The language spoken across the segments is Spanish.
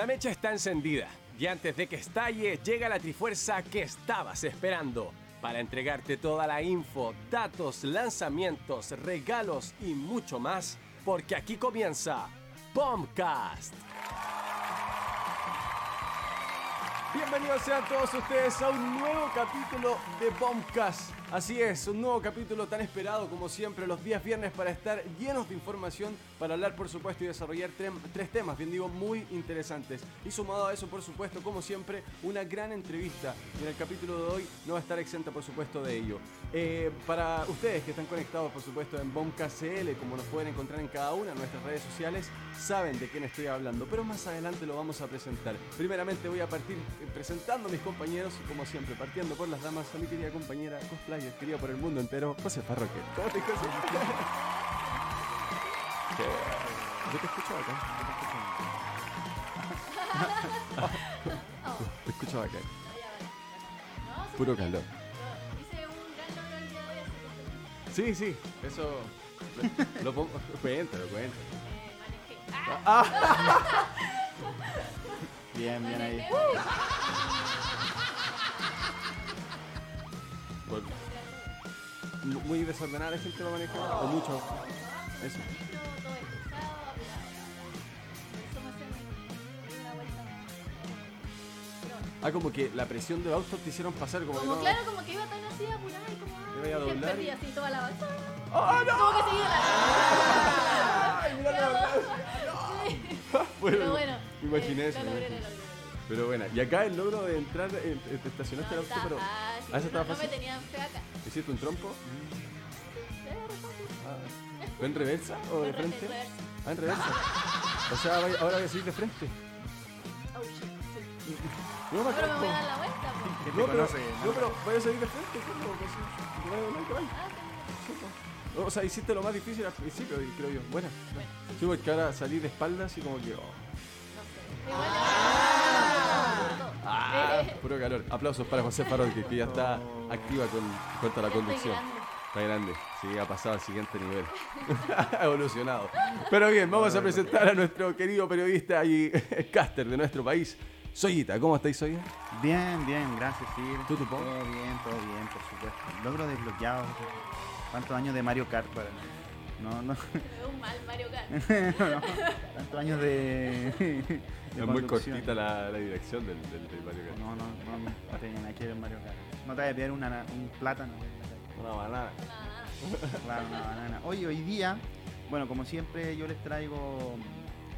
La mecha está encendida y antes de que estalle llega la trifuerza que estabas esperando para entregarte toda la info, datos, lanzamientos, regalos y mucho más, porque aquí comienza Bombcast. Bienvenidos sean todos ustedes a un nuevo capítulo de Bombcast. Así es, un nuevo capítulo tan esperado como siempre los días viernes para estar llenos de información, para hablar por supuesto y desarrollar tres temas, bien digo, muy interesantes. Y sumado a eso, por supuesto, como siempre, una gran entrevista. Y en el capítulo de hoy no va a estar exenta, por supuesto, de ello. Eh, para ustedes que están conectados, por supuesto, en Bombcast CL, como nos pueden encontrar en cada una de nuestras redes sociales, saben de quién estoy hablando, pero más adelante lo vamos a presentar. Primeramente voy a partir presentando a mis compañeros, como siempre, partiendo por las damas, a mi querida compañera cosplay querido por el mundo entero, José Parroque. ¿Cómo te escuchas? Yo te escucho acá. Te escucho acá. Puro calor. Hice un gran logro el día de hoy, Sí, sí, eso lo pongo. Cuéntalo, cuéntalo. manejé. Ah, Bien, bien ahí. Por- Muy desordenada la gente va manejando, o mucho. Eso. Ah, como que la presión de autos te hicieron pasar como, que Como no. claro, como que iba tan así apurada y como. ah, vaya a doblar y- así toda la. ¡Oh, no! Como que seguía la. Ay, mira la Sí. Bueno, Pero bueno. me imaginé eh, eso. Lo me logré, imaginé. lo logré. Pero bueno, y acá el logro de entrar, eh, te estacionaste el No, auto, está pero. fácil. ¿Ah, eso estaba No- No me fácil? tenían fe acá. ¿Hiciste un trompo? Fácil. Ah. ¿Fue en reversa o de frente? en reversa. Ah, en reversa. O sea, ahora voy a seguir de frente. Oh shit. sí. No, me Pero me voy a dar la vuelta. te No, pero, no, ¿no? pero voy a seguir de frente. ¿cómo? Pues sí. Ah, sí. O sea, hiciste lo más difícil al principio, creo yo. Bueno. Bueno, sí, Sí, porque ahora salí de espaldas y como que. oh. no sé. Igual. Ah, puro calor. Aplausos para José Farol, que, que ya está activa con cuanto a la conducción. grande. Está grande, sí, ha pasado al siguiente nivel. ha evolucionado. Pero bien, vamos a presentar a nuestro querido periodista y caster de nuestro país, Soyita. ¿Cómo estáis, Soya? Bien, bien, gracias, sí. ¿Tú, tu po? Todo bien, todo bien, por supuesto. Logro desbloqueado. ¿Cuántos años de Mario Kart para No, no, Es un mal Mario Kart. no. ¿Cuántos años de. de Es muy cortita la, la dirección del, del, del Mario Kart. No, no, no, no tenía nada que ver Mario Kart. No te voy a pillar una, un plátano. Una banana. Nada. Claro, una banana. Hoy, hoy día, bueno, como siempre, yo les traigo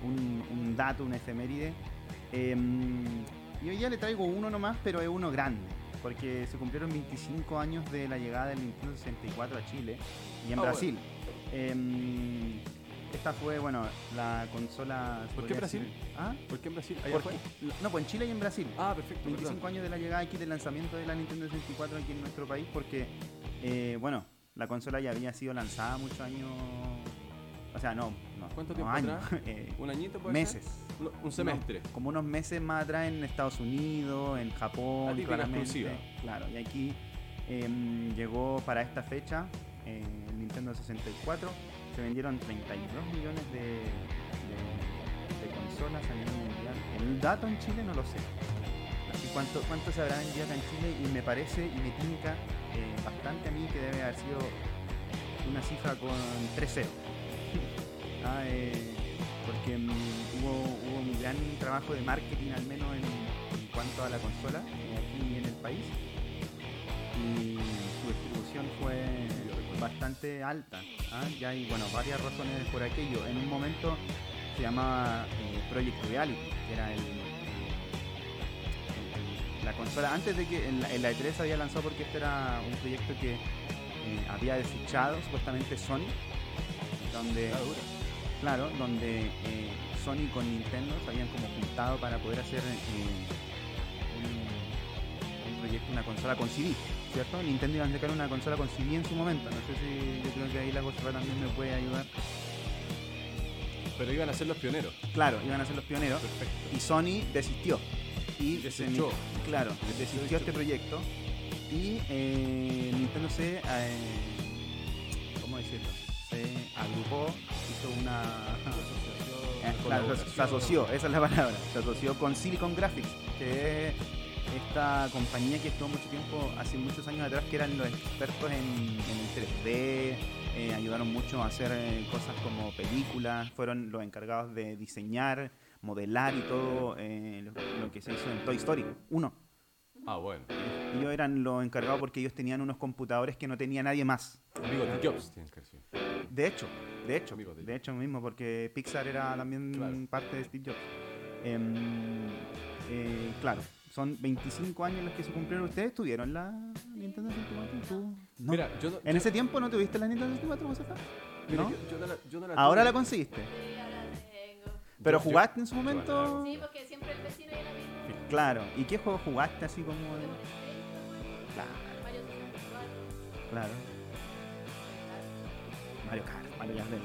un, un dato, una efeméride. Em, y hoy día le traigo uno nomás, pero es uno grande. Porque se cumplieron 25 años de la llegada del Nintendo 64 a Chile y en Ah, Brasil. Em, esta fue, bueno, la consola. ¿Por qué podría Brasil? decir- ¿Ah? ¿Por qué en Brasil? ¿Allá Porque- fue? no, pues en Chile y en Brasil. Ah, perfecto. 25 perdón. años de la llegada aquí del lanzamiento de la Nintendo 64 aquí en nuestro país porque, eh, bueno, la consola ya había sido lanzada muchos años, o sea, no, no ¿Cuánto no tiempo años, atrás? eh, ¿Un añito puede meses. ser? Un- semestre. No, como unos meses más atrás en Estados Unidos, en Japón, claramente. exclusiva. Claro, y aquí em, llegó para esta fecha eh, el Nintendo 64. Se vendieron 32 millones de, consolas a nivel mundial. El dato en Chile no lo sé. Así cuánto, cuánto se habrá vendido acá en Chile y me parece y me tinca eh, bastante a mí que debe haber sido una cifra con 3 ceros. Ah, eh, porque mm, hubo, un gran trabajo de marketing al menos en, en cuanto a la consola eh, aquí en el país y su distribución fue bastante alta ¿ah? y hay bueno varias razones por aquello en un momento se llamaba eh, Project Reality que era el, el- la consola antes de que en la, en la E3 había lanzado porque este era un proyecto que eh, había desechado supuestamente Sony donde Ah. Claro, donde eh, Sony con Nintendo se habían como juntado para poder hacer eh, un, un proyecto, una consola con CD, ¿cierto? Nintendo iba a sacar una consola con CD en su momento, no sé si yo creo que ahí la consola también me puede ayudar. Pero iban a ser los pioneros. Claro, iban a ser los pioneros Perfecto. y Sony desistió. Y claro, desistió este proyecto y eh, Nintendo se, eh, ¿cómo decirlo? Se agrupó, hizo una Eh, se asoció, esa es la palabra. Se asoció con Silicon Graphics, que es esta compañía que estuvo mucho tiempo, hace muchos años atrás, que eran los expertos en, en el 3D, eh, ayudaron mucho a hacer eh, cosas como películas, fueron los encargados de diseñar, modelar y todo eh, lo, lo que se hizo en Toy Story 1. Ah, bueno. Ellos eran los encargados porque ellos tenían unos computadores que no tenía nadie más. Amigos de Jobs, tienes que decir. De hecho, de hecho, de- de hecho mismo, porque Pixar era también Claro. parte de Steve Jobs. Em, claro, son 25 años los que se cumplieron. ¿Ustedes tuvieron la Nintendo 64? ¿Tú? No. Mira, yo no. ¿En ese tiempo no tuviste la Nintendo 64, Josefa? mira, ¿No? yo, yo no la, yo no la Ahora tuve. la conseguiste. Sí, ahora tengo. ¿Pero Yo- yo- jugaste en su momento? Sí, porque siempre el vecino y el amigo. Claro. ¿Y qué juego jugaste así como de- Claro, Mario 64. claro. Mario Kart, Mario Kart del...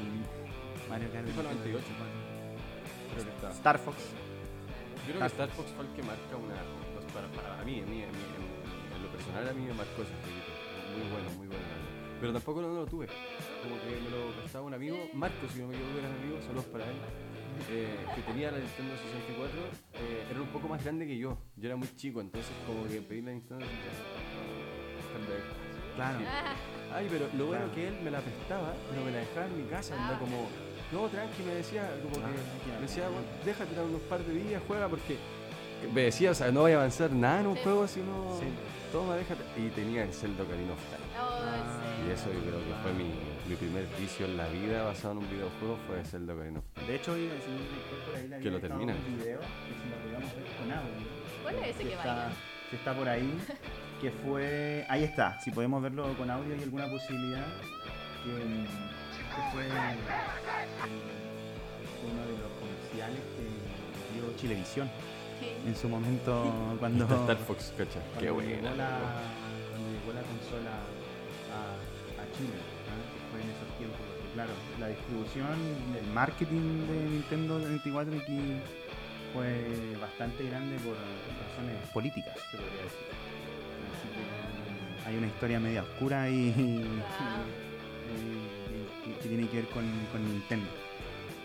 Mario Kart del 98. Creo que está. Star Fox. Yo creo que Star Fox fue el que marca una. pues, para, para mí, a mí, a mí, en, en lo personal, a mí me marcó ese jueguito. Muy bueno, muy bueno. Pero tampoco no, no lo tuve. Como que me lo prestaba un amigo, Marcos, si no me equivoco, era mi amigo, saludos para él. eh, que tenía la Nintendo 64, eh, era un poco más grande que yo. Yo era muy chico, entonces, como que pedí la Nintendo 64. Claro. Ay, pero lo bueno Claro. que él me la prestaba, pero me la dejaba en mi casa, anda Ah. como, no, tranqui, me decía, como Ah, que, ya. me decía, "Bueno, déjate dar unos par de días, juega, porque me decía, o sea, no voy a avanzar nada en un Sí. juego si no, Sí. toma, déjate. Y tenía el Zelda Ocarina of Time. oh, Ah. Y eso yo creo que fue mi, mi primer vicio en la vida basado en un videojuego, fue Zelda Ocarina of Time. De hecho, hoy por ahí la Que lo terminan. un video que si lo podíamos ver con audio. ¿Cuál es ese Si que está, baila? si está por ahí, que fue. Ahí está, si podemos verlo con audio hay alguna posibilidad. Que, que fue el- uno de los comerciales que dio Chilevisión en su momento cuando. Star Fox, cacha. cuando Qué llegó la, cuando llegó la consola a, a Chile, ¿ah? que fue en esos tiempos. porque, claro, la distribución, el marketing de Nintendo 64 aquí fue bastante grande por razones políticas, se podría decir. Así que hay una historia media oscura y- y que tiene que ver con, con Nintendo.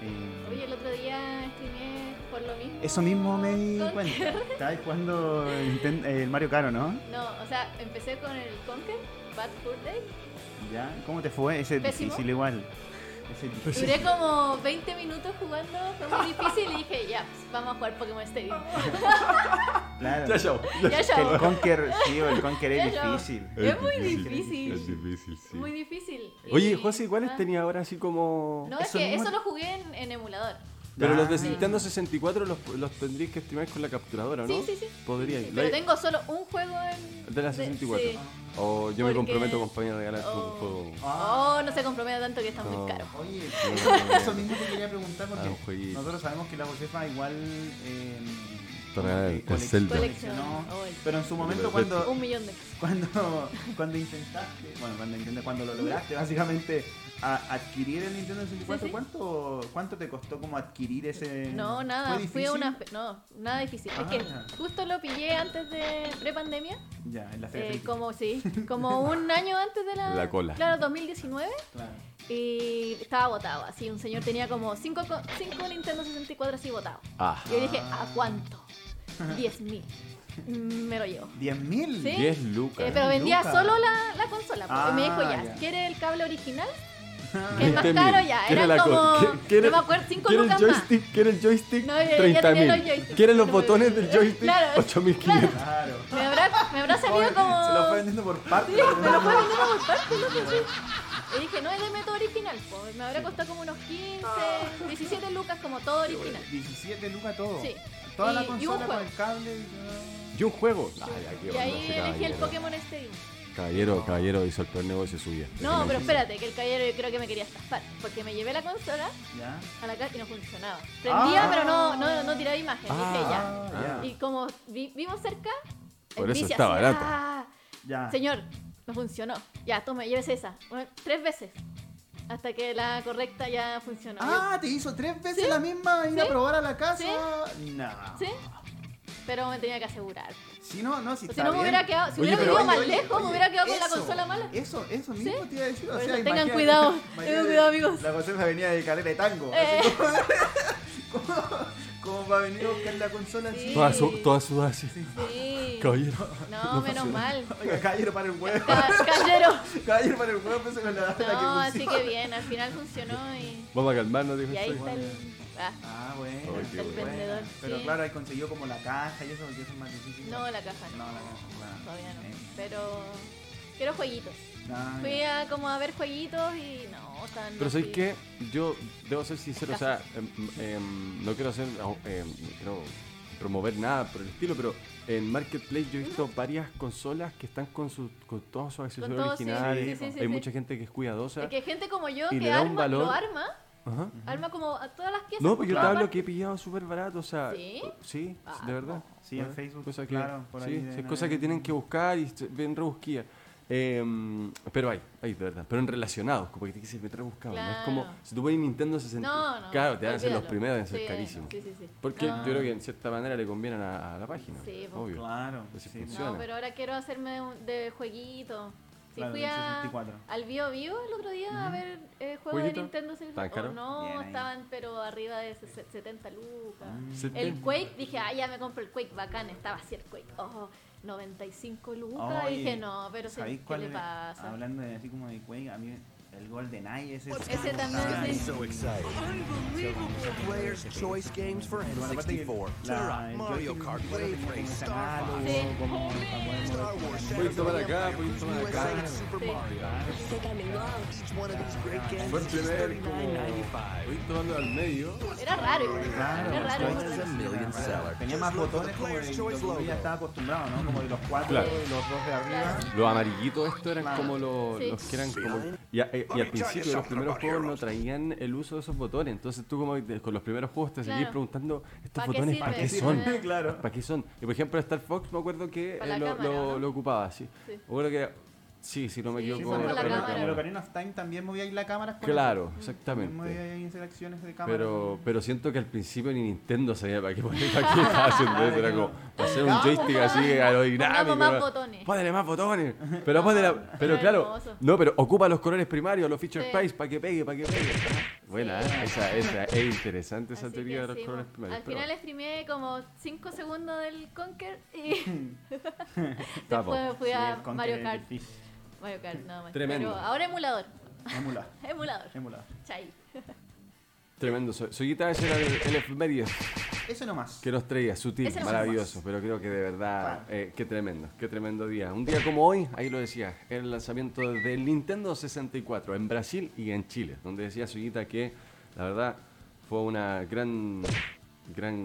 Eh, Oye, el otro día streameé por lo mismo. eso mismo me di cuenta. Estabas jugando Ninten- eh, el Mario Kart, ¿no? No, o sea, empecé con el Conker, Bad Fur Day. ¿Ya? ¿Cómo te fue? Ese es Pésimo. difícil igual. Duré como 20 minutos jugando, fue muy difícil y dije, ya, pues, vamos a jugar Pokémon Stadium. Claro. Ya. Ya, El. Conquer, sí, el Conquer es Ya, difícil. Es muy difícil, difícil. Es difícil, sí. Muy difícil. Oye, Y- José, ¿cuáles ah. tenía ahora así como...? No, es Eso que mismo- eso lo jugué en, en emulador. Pero los de. Nintendo 64 los, los tendrías que estimar con la capturadora, ¿no? Sí, sí, sí. Podríais. Sí, La- pero tengo solo un juego en. De la 64. sí. O yo me comprometo, compañía, a regalarte Oh. un juego. Oh, no se compromete tanto que está No. muy caro. Oye, No. eso mismo te quería preguntar porque Ah, nosotros sabemos que la Josefa igual eh, el- coleccionó, Oh, el- pero en su momento cuando Un millón de. cuando cuando intentaste, bueno, cuando intentaste, cuando lo lograste básicamente a- adquirir el Nintendo 64, Sí, sí. ¿cuánto cuánto te costó como adquirir ese No, nada, ¿Fue fui a una. fe- No, nada difícil. Ah, es que ya. justo lo pillé antes de prepandemia. Ya, en la Eh, como, sí, como un año antes de la. La cola. Claro, 2019. Claro. Y estaba botado. Así, un señor tenía como 5 cinco, cinco Nintendo 64 así botados. Ah, Y yo dije, ¿a cuánto? 10 mil. Mm, Me lo llevo. ¿10 mil? Sí. 10 lucas. Eh, pero vendía Lucas. solo la, la consola. pues, y me dijo, Ah, ya, ya. ¿quiere el cable original? Es más 20.000. caro ya. ¿Quiere Eran la co- como, quiere- no me acuerdo, 5 ¿Quiere el lucas más. joystick? ¿Quiere el joystick? No, ya- ya 30 tenía los mil. joysticks. ¿Quiere los No botones del joystick? Claro. 8500. Claro. Me habrá, me habrá salido como... Se lo fue vendiendo por partes. Sí, me lo fue vendiendo por partes, loco, sí. Y dije, no es de método original, pues, me habrá costado como unos 15, 17 lucas como todo original. 17 lucas todo. Sí. Toda la Y- y un consola con juego. el cable. y todo. ¿Y un juego? Ay, Y ahí elegí el. Pokémon Stadium. Caballero, caballero hizo el peor negocio suyo. No, pero espérate, que el caballero yo creo que me quería estafar. Porque me llevé la consola Ya. a la casa y no funcionaba. Prendía, Ah. pero no, no, no tiraba imagen. Ah. Dije, ya. Ah, ya. Y como vi- vimos cerca, Por el eso está barata. "Ah, Ya. Señor, no funcionó. Ya, tome, llévese esa. Bueno, tres veces. Hasta que la correcta ya funcionó. Ah, te hizo tres veces Sí. la misma ir a Sí. probar a la casa. Sí. No. ¿Sí? Pero me tenía que asegurar. Si no, no, si está si no me hubiera quedado, si Oye, hubiera vivido oye, más oye, lejos, oye, me hubiera quedado con la consola mala. Eso, eso mismo ¿Sí? te iba a decir. O Por sea, eso tengan cuidado, tengan cuidado, amigos. La Josefa venía de caleta de tango. Eh. así como- ¿Cómo va a venir a buscar la consola Sí. así? Toda, su, toda sudada así. Sí. Caballero. No, menos mal. Oiga, caballero para el huevo. Ca-. Caballero para el huevo, pues con la, la que No, así que bien, al final funcionó y, Vamos a calmarnos, dijo y ahí está el. Ah, Ah, bueno. El bueno. vendedor. Pero sí. claro, ahí consiguió como la caja y eso, porque eso es más difícil. No, la caja no. No, la caja, claro. Todavía no. Eh, Pero quiero jueguitos. ah, Fui a como a ver jueguitos y no, estaban Pero ¿sabes qué? Yo debo ser sincero, o sea, em, em, no quiero hacer, quiero promover nada por el estilo, pero en Marketplace yo he visto varias consolas que están con, sus con todos sus accesorios todo, originales. sí, sí, sí, Hay sí. mucha gente que es cuidadosa. Que hay gente como yo Y le que da un arma, valor. lo arma, Ajá. arma como a todas las piezas. No, pues yo te hablo que he pillado súper barato, o sea, ¿Sí? sí, Ah, de verdad. Sí, en ¿Eh? Facebook, Cosa que, claro, por ahí sí, es cosa haber. que tienen que buscar y ven rebusquillas. Em, pero hay, hay, de verdad. Pero en relacionados, como que que ser bien rebuscado. ¿no? Es como, Claro. si tú pones Nintendo 60, No, no. claro, te van a ser los primeros, deben ser Sí, carísimos. Sí, sí, sí. Porque yo creo que en cierta manera le convienen a, a la página. Sí, pues. obvio. Claro. Funciona. No, pero ahora quiero hacerme un- de jueguito. Sí, Claro, fui a, 64. al Bio Bio el otro día a ver eh, juegos de. Nintendo 64. ¿Tan caro? Oh, no, Bien ahí. estaban pero arriba de ses- 70 lucas. Mm. Se- El Quake, dije, ah, ya me compro el Quake, bacán, estaba así el Quake. Oh, 95 lucas. Oye, y dije, no, pero sí, ¿sabéis ¿qué cuál le pasa? Hablando de así como de Quake, a mí el Golden Eye ese. Ese también, sí. So excited. Player's Choice Games for Bueno, aparte que N64. la- Turok, el Mario joystick Kart, ni siquiera Wave tenía como Race, ese Star poder Star. Wars, Puedes tomar acá, puedes tomar acá. is just primer, como, $39.95. voy tomando al medio. Era raro, era. Tenía más botones como de lo que ya estaba acostumbrado, ¿no? Como de los cuatro los dos de arriba. Los amarillitos estos eran como los que eran como... Y, al principio los primeros juegos no traían el uso de esos botones. Entonces tú como con los primeros juegos te seguís Claro. preguntando, ¿estos ¿Pa' qué botones para qué son? claro. ¿Para qué son? Y por ejemplo Star Fox me acuerdo que eh, la lo, cámara, lo- ¿no? lo ocupaba, sí. Sí. Me acuerdo que... Sí, si no me Sí, Sí, equivoco. pero- cámara. pero Ocarina of Time también movía ahí la cámara. Claro, eso. Exactamente. movía ahí interacciones de cámara. Pero, pero siento que al principio ni Nintendo sabía para qué poner para qué estaba haciendo eso. Era como para hacer un joystick así aerodinámico. Más botones. Póngale más botones. Pero póngale, pero claro, no, pero ocupa los colores primarios, los feature Sí. space para que pegue, para que pegue. Buena, ¿eh? esa, esa es interesante esa Así teoría de los sí, colores mo- primarios. Al final streameé como 5 segundos del Conker y después fui Sí, a el Mario Kart. Mario Kart, nada más. Tremendo. Pero ahora emulador. Emular, Emulador. emular. Chai. Tremendo. Soy Soyita, ese era el, efemérides Eso nomás. que nos traía, sutil, no maravilloso, pero creo que de verdad, eh, qué tremendo, qué tremendo día. Un día como hoy, ahí lo decía, el lanzamiento del Nintendo 64 en Brasil y en Chile, donde decía Suyita que la verdad fue una gran, gran,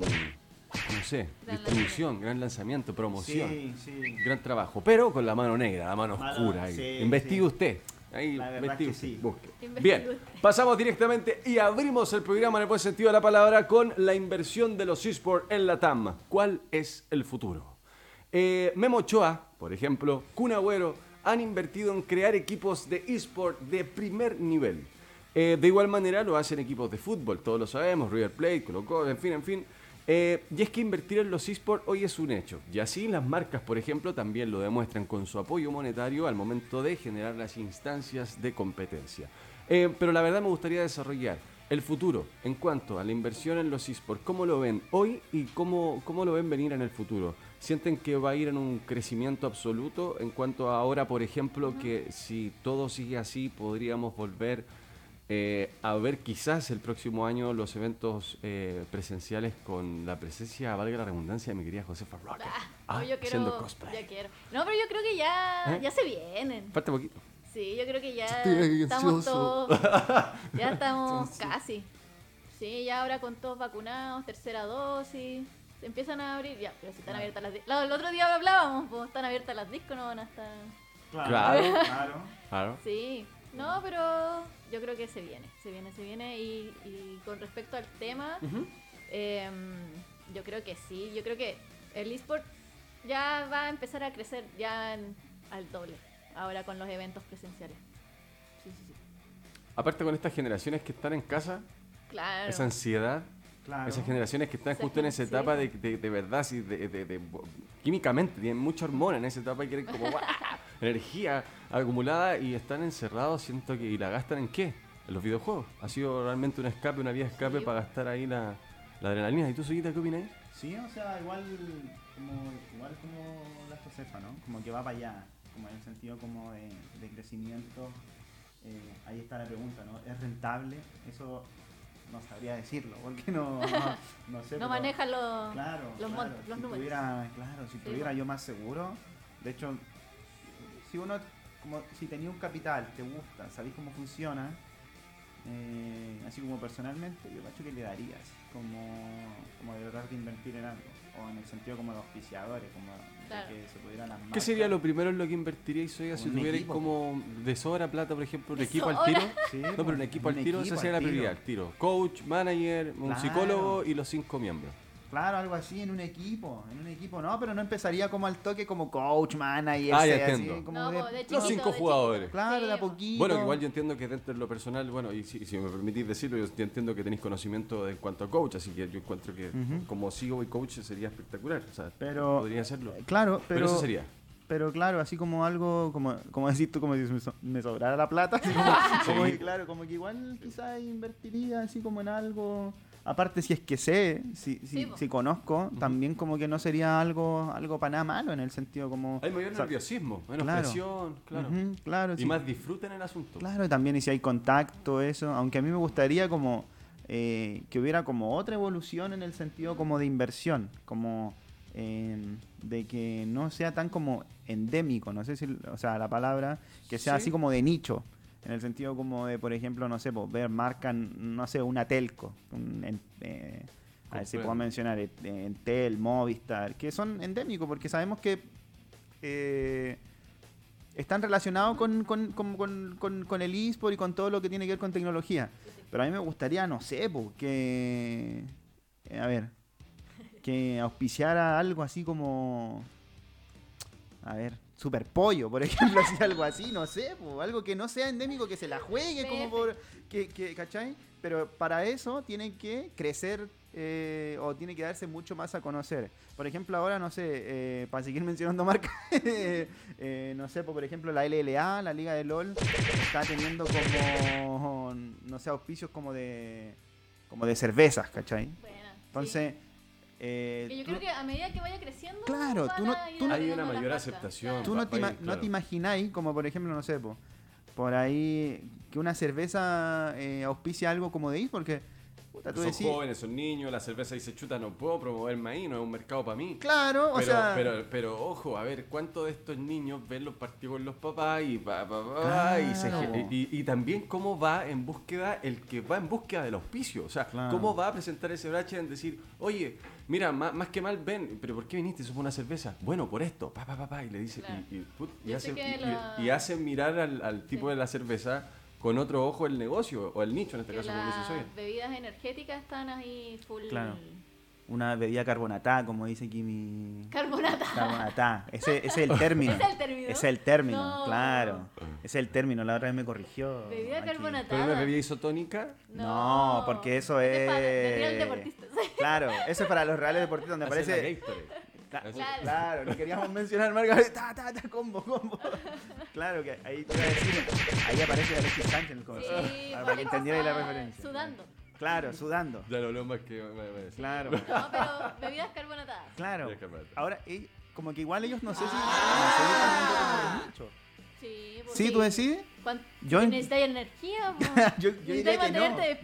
no sé, Gran distribución, gran lanzamiento, promoción, Sí, sí. gran trabajo, pero con la mano negra, la mano Mano- oscura. ahí. sí, Investigue sí. usted. Ahí, La verdad investigue que usted, sí. busque. Bien, usted. pasamos directamente y abrimos el programa en el buen sentido de la palabra con la inversión de los esports en la TAM. ¿Cuál es el futuro? Eh, Memo Ochoa, por ejemplo, Kun Agüero, han invertido en crear equipos de esport de primer nivel. Eh, de igual manera lo hacen equipos de fútbol, todos lo sabemos, River Plate, Colo Colo, en fin, en fin. Eh, y es que invertir en los esports hoy es un hecho. Y así las marcas, por ejemplo, también lo demuestran con su apoyo monetario al momento de generar las instancias de competencia. Eh, pero la verdad me gustaría desarrollar el futuro en cuanto a la inversión en los esports. ¿Cómo lo ven hoy y cómo, cómo lo ven venir en el futuro? ¿Sienten que va a ir en un crecimiento absoluto en cuanto a ahora, por ejemplo, que si todo sigue así podríamos volver eh, a ver quizás el próximo año los eventos eh, presenciales con la presencia, valga la redundancia, de mi querida Josefa Rocket. Ah, no, yo quiero. haciendo cosplay. Ya quiero. No, pero yo creo que ya, ¿Eh? ya se vienen. Falta poquito. Sí, yo creo que ya Estoy estamos ansioso. todos. Ya estamos casi. Sí, ya ahora con todos vacunados, tercera dosis. Se empiezan a abrir. Ya, pero si están abiertas las discos. El otro día hablábamos, pues están abiertas las discos, no van a estar. Claro. claro. Claro. Sí, no, pero yo creo que se viene, se viene, se viene. Y, y con respecto al tema, em, yo creo que sí, yo creo que el eSport ya va a empezar a crecer ya en- al doble, ahora con los eventos presenciales. Sí, sí, sí. Aparte con estas generaciones que están en casa, Claro. esa ansiedad, Claro. esas generaciones que están Esa justo en esa sí. etapa de, de, de verdad, sí, de, de- de- químicamente, tienen mucha hormona en esa etapa y quieren como energía acumulada y están encerrados, siento que, y la gastan en qué? En los videojuegos. Ha sido realmente un escape, una vía de escape Sí. para gastar ahí la, la adrenalina. ¿Y tú, Suguita, qué opinas? Sí, o sea, igual como, igual como la Josefa, ¿no? Como que va para allá, como en el sentido como de, de crecimiento. Eh, ahí está la pregunta, ¿no? ¿Es rentable? Eso no sabría decirlo, porque no, no, no sé. No pero- maneja los, Claro, los, claro, mon- los si números. Tuviera, claro, si Sí, tuviera yo más seguro, de hecho, si uno, como si tenía un capital, te gusta, sabéis cómo funciona, eh, así como personalmente, yo cacho que le daría, así como, como de tratar de invertir en algo, o en el sentido como de auspiciadores, como de que se pudieran las ¿Qué sería lo primero en lo que invertiríais, oiga, si tuvierais como de sobra plata, por ejemplo, un equipo al tiro? Sí, No, pero un equipo al tiro, esa sería la prioridad, al tiro. Coach, manager, un Claro. psicólogo y los cinco miembros. Claro, algo así en un equipo, en un equipo, no, pero no empezaría como al toque como coach, manager, Ah, sea, así, entiendo. como No, de- Los cinco de jugadores. claro, de a Sí, po. poquito. Bueno, igual yo entiendo que dentro de lo personal, bueno, y si, si me permitís decirlo, yo entiendo que tenéis conocimiento en cuanto a coach, así que yo encuentro que Ujú. como CEO y coach sería espectacular. O sea, Pero- podría hacerlo. Claro, Pero, pero, eso sería. pero claro, así como algo, como, como decís tú, como si me, so- me sobrara la plata, así como, como que, claro, como que igual quizás invertiría así como en algo, aparte si es que sé, si, si, Sí, si conozco, también como que no sería algo, algo para nada malo en el sentido como... Hay mayor o sea, nerviosismo, menos claro. presión, claro. Y sí. más disfruten el asunto. Claro, y también y si hay contacto, eso, aunque a mí me gustaría como eh, que hubiera como otra evolución en el sentido como de inversión, como eh, de que no sea tan como endémico, no sé si, o sea, la palabra, que sea Sí. así como de nicho, en el sentido como de, por ejemplo, no sé, pues, ver marca, no sé, una telco, un, en- eh, a ver si puedo mencionar, eh, Entel, Movistar, que son endémicos, porque sabemos que eh, están relacionados con, con, con, con, el eSport y con todo lo que tiene que ver con tecnología. Pero a mí me gustaría, no sé, po, que. a ver. Que auspiciara algo así como. A ver, Super Pollo, por ejemplo, así, algo así, no sé, po, algo que no sea endémico, que se la juegue, como por. Que, que, ¿Cachai? Pero para eso tiene que crecer eh, o tiene que darse mucho más a conocer. Por ejemplo, ahora, no sé, eh, para seguir mencionando marcas, eh, no sé, po, por ejemplo, la LLA, la Liga de LOL, está teniendo como, no sé, auspicios como de, como de cervezas, ¿cachai? Buena, sí. Eh, Que yo tú- creo que a medida que vaya creciendo, Claro, tú no- tú no- Hay una mayor aceptación. tú no te, ir, no claro. te imagináis, como por ejemplo, no sé, po, por ahí, que una cerveza eh, auspicia algo como de ahí, porque, puta, tú Son decís, jóvenes, son niños, la cerveza dice chuta, no puedo promoverme ahí, no es un mercado para mí. claro, o pero, sea, pero, pero ojo, a ver, ¿cuántos de estos niños ven los partidos con los papás y pa, pa, pa, pa, y, se- Claro. y, y también cómo va en búsqueda el que va en búsqueda del auspicio? O sea, Claro. ¿cómo va a presentar ese brache en decir, oye, mira, más, más que mal ven, pero ¿por qué viniste? Eso fue una cerveza. Bueno, por esto, pa, pa, pa, pa, y le dice, Claro. y, y, put, y hace, la- y hace mirar al, al tipo Sí. de la cerveza con otro ojo el negocio, o el nicho en este Que caso, las bebidas energéticas están ahí full Claro. una bebida carbonatada, como dice aquí mi... carbonata. Carbonatada, ese, ese es el término. ¿Ese es el término? Es el término, No. claro. Ese es el término, la otra vez me corrigió. Bebida aquí. carbonatada. ¿Pero una bebida isotónica? No, porque eso es... para- de real deportistas. Claro, eso es para los reales deportistas donde aparece... Claro. Claro, no queríamos mencionar marca, ta, ta, ta, combo, combo. Claro que ahí te iba a decir, ahí aparece Alexis Sánchez en el comercial, Sí, para que entendiera la referencia. Sudando. Claro, sudando. Ya lo habló más que... me- me- me- Claro, No, pero bebidas carbonatadas. claro. Ahora, como que igual ellos no sé si... Ah. no sé si Sí, pues ¿Sí, tú decís? ¿Cuán- Yo en- necesitas energía, po. Yo, yo diría que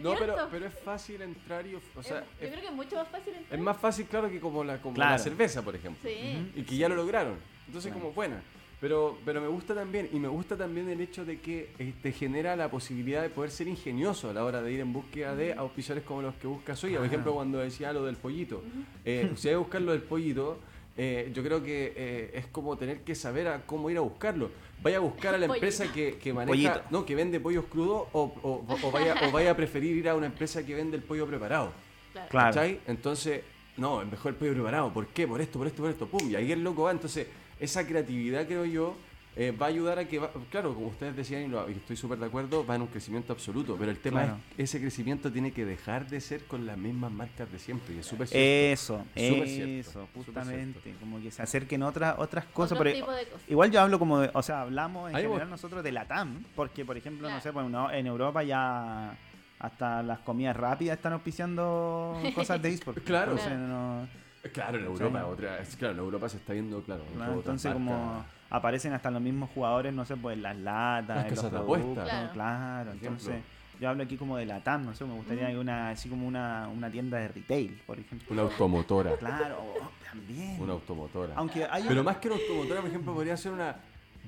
no. pero, pero es fácil entrar y... of- O sea, Eh, yo es, creo que es mucho más fácil entrar. es más fácil, claro, que como la, como Claro. la cerveza, por ejemplo. Sí. Y que ya lo lograron. Entonces, Claro. como buena. Pero, pero me gusta también, y me gusta también el hecho de que eh, te genera la posibilidad de poder ser ingenioso a la hora de ir en búsqueda de auspiciadores como los que buscas hoy. Por ejemplo, cuando decía lo del pollito. Eh, si hay que buscar lo del pollito, eh, yo creo que eh, es como tener que saber a cómo ir a buscarlo. Vaya a buscar a la empresa que, que maneja, Pollito. no, que vende pollos crudos o, o- o vaya, o vaya a preferir ir a una empresa que vende el pollo preparado. Claro. Claro. ¿Cachai? Entonces, no, es mejor el pollo preparado. ¿Por qué? Por esto, por esto, por esto. Pum, y ahí el loco va. Entonces, esa creatividad, creo yo, eh, va a ayudar a que, va- claro, como ustedes decían, y, lo- y estoy súper de acuerdo, va en un crecimiento absoluto. Pero el tema Claro. es ese crecimiento tiene que dejar de ser con las mismas marcas de siempre. Y es súper cierto. Eso, cierto, eso, justamente. Como que se acerquen otras otras cosas. Otro pero- tipo de cosas. Igual yo hablo como de, o sea, hablamos en Ahí general vos- nosotros de la TAM, porque por ejemplo, no sé, bueno, no, en Europa ya hasta las comidas rápidas están auspiciando cosas de eSport. Claro. Entonces, Claro. no- Claro, en. Europa, otra, es- claro, en Europa se está viendo, claro. todo entonces como aparecen hasta los mismos jugadores, no sé, pues en las latas, Las en los casas de productos, apuestas. Claro. Entonces, yo hablo aquí como de la TAM, no sé, me gustaría Ujú. una, así como una, una tienda de retail, por ejemplo. Una automotora. Claro, oh, también. Una automotora. Aunque hay Pero una- más que una automotora, por ejemplo, podría ser una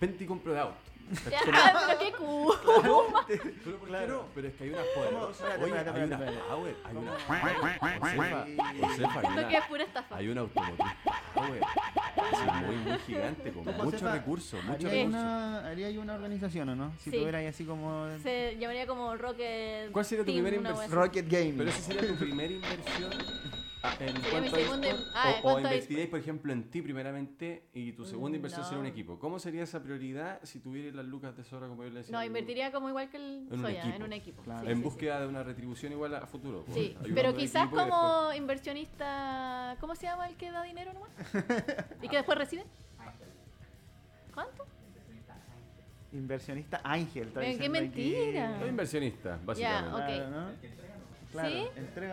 venta y compra de auto. Ya, pero qué cool. Pero es que hay una poderosa. Oye, hay una. Power, hay una. Hay Siento que es una, pura estafa. hay una automotriz Power. Así muy, muy gigante, con ¿Cómo, muchos Josefa? recursos, muchos ¿Haría recursos. una, haría ahí una organización o no? Si Sí. tuvierais así como Se llamaría como Rocket. ¿Cuál sería tu Team, primera una wea inversión? así. Rocket Game. Pero esa sería tu primera inversión en Sería mi cuanto a segunda eSport, in- ah, o, o invertiríais, por ejemplo, en ti primeramente y tu segunda Mm, inversión sería un no. equipo. ¿Cómo sería esa prioridad si tuvierais las lucas de sobra, como yo le decía? No, invertiría como igual que el En un Soya, equipo. en un equipo. Claro. Sí, en sí, búsqueda de una retribución igual a futuro. pues. Sí, pero quizás después- como inversionista. ¿Cómo se llama el que da dinero nomás? ¿Y que después recibe? ¿Cuánto? Inversionista Ángel. qué mentira. Los inversionistas, básicamente. ok. Claro, ¿no? Claro, Sí,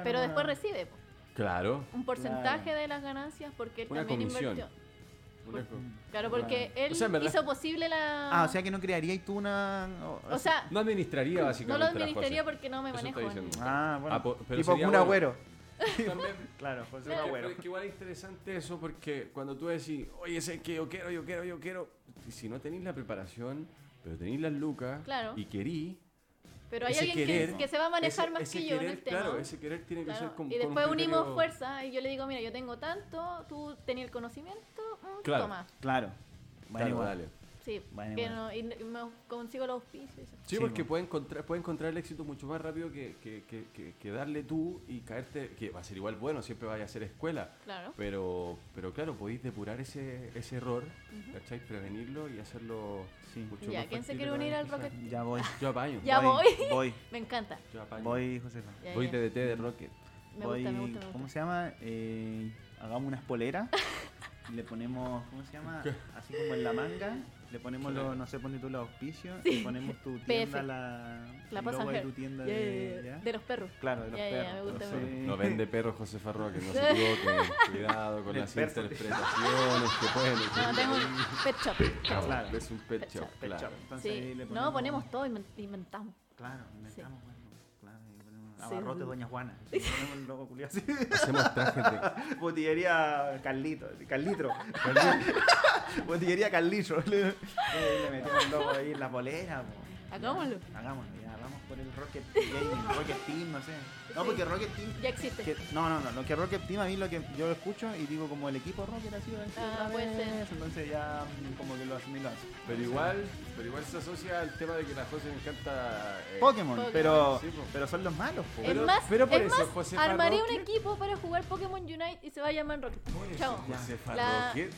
Pero después recibe po, Claro. un porcentaje de las ganancias porque él Una también comisión. invirtió. Co- Claro, porque él O sea, en verdad- hizo posible la. Ah, o sea que no crearías tú una. O sea, No administraría no básicamente. lo las administraría porque no me manejo. en-. Ah, bueno. Ah, po- pero tipo un agüero. También- Claro, José un que- agüero. pero es que igual es interesante eso porque cuando tú decís, oye, sé que yo quiero, yo quiero, yo quiero, y si no tenéis la preparación, pero tenéis las lucas Claro. y querí, Pero hay ese alguien querer, que, que se va a manejar ese- más ese que yo en querer, el tema. Claro, ese querer tiene que Claro, ser con y con un después unimos criterio- fuerza y yo le digo, mira, yo tengo tanto, tú tenías el conocimiento, mm, Claro. toma. Claro. Bueno, Claro, igual. Sí, Bueno, que no- y, me consigo los auspicios. Sí, Sí, porque po. puede encontrar, puede encontrar el éxito mucho más rápido que, que, que, que- que darle tú y caerte, que va a ser igual bueno, siempre vaya a ser escuela. Claro. Pero, pero claro, podéis depurar ese, ese error, ¿cachai? Prevenirlo y hacerlo Sí. mucho Ya, más ¿quién se quiere unir al. Rocket? Ya voy. Yo apaño. Ya voy. Voy. Me encanta. Yo apaño. Voy, Josefa. Ya, Voy ya. de DT de Rocket. Me Voy, gusta, me gusta, me ¿Cómo se llama? Eh, hagamos unas poleras. le ponemos, ¿cómo se llama? Así como en la manga. Le ponemos los, no sé, ponte tú los auspicios. Y ponemos tu tienda, PF. la, La el logo de tu tienda de. De los perros. Claro, de los perros. entonces-. No vende perros Josefa Roque, no se equivoque. Cuidado con El las interpretaciones que pueden No, tengo un pet shop. Claro, Claro. Es un pet Pet shop, shop. Pet claro. shop. Entonces ahí Sí. le No, ponemos todo, inven- inventamos. Claro, inventamos, ponemos Sí. abarrote Doña Juana. ponemos el logo culiado así. Hacemos trajes de. Botillería Carlito, Carlitro. Botillería Carlitro. Le, le metimos el logo ahí en la polera. po. Hagámoslo. Hagámoslo, ya, vamos por el Rocket Gaming, Rocket Team, no sé. No, Sí. porque Rocket Team. Ya existe. que- no, no, no, lo que Rocket Team a mí lo que yo lo escucho y digo como el equipo Rocket ha sido Ah, otra puede vez, ser. entonces ya como que lo asimilo así. Pero igual, pero igual se asocia al tema de que a la José le encanta. eh, Pokémon, Pokémon. pero, Sí, po. pero son los malos, po. Pero- más, pero por es eso, más Josefa armaré un equipo para jugar Pokémon Unite y se va a llamar Rocket. Chao. Josefa La- Rocket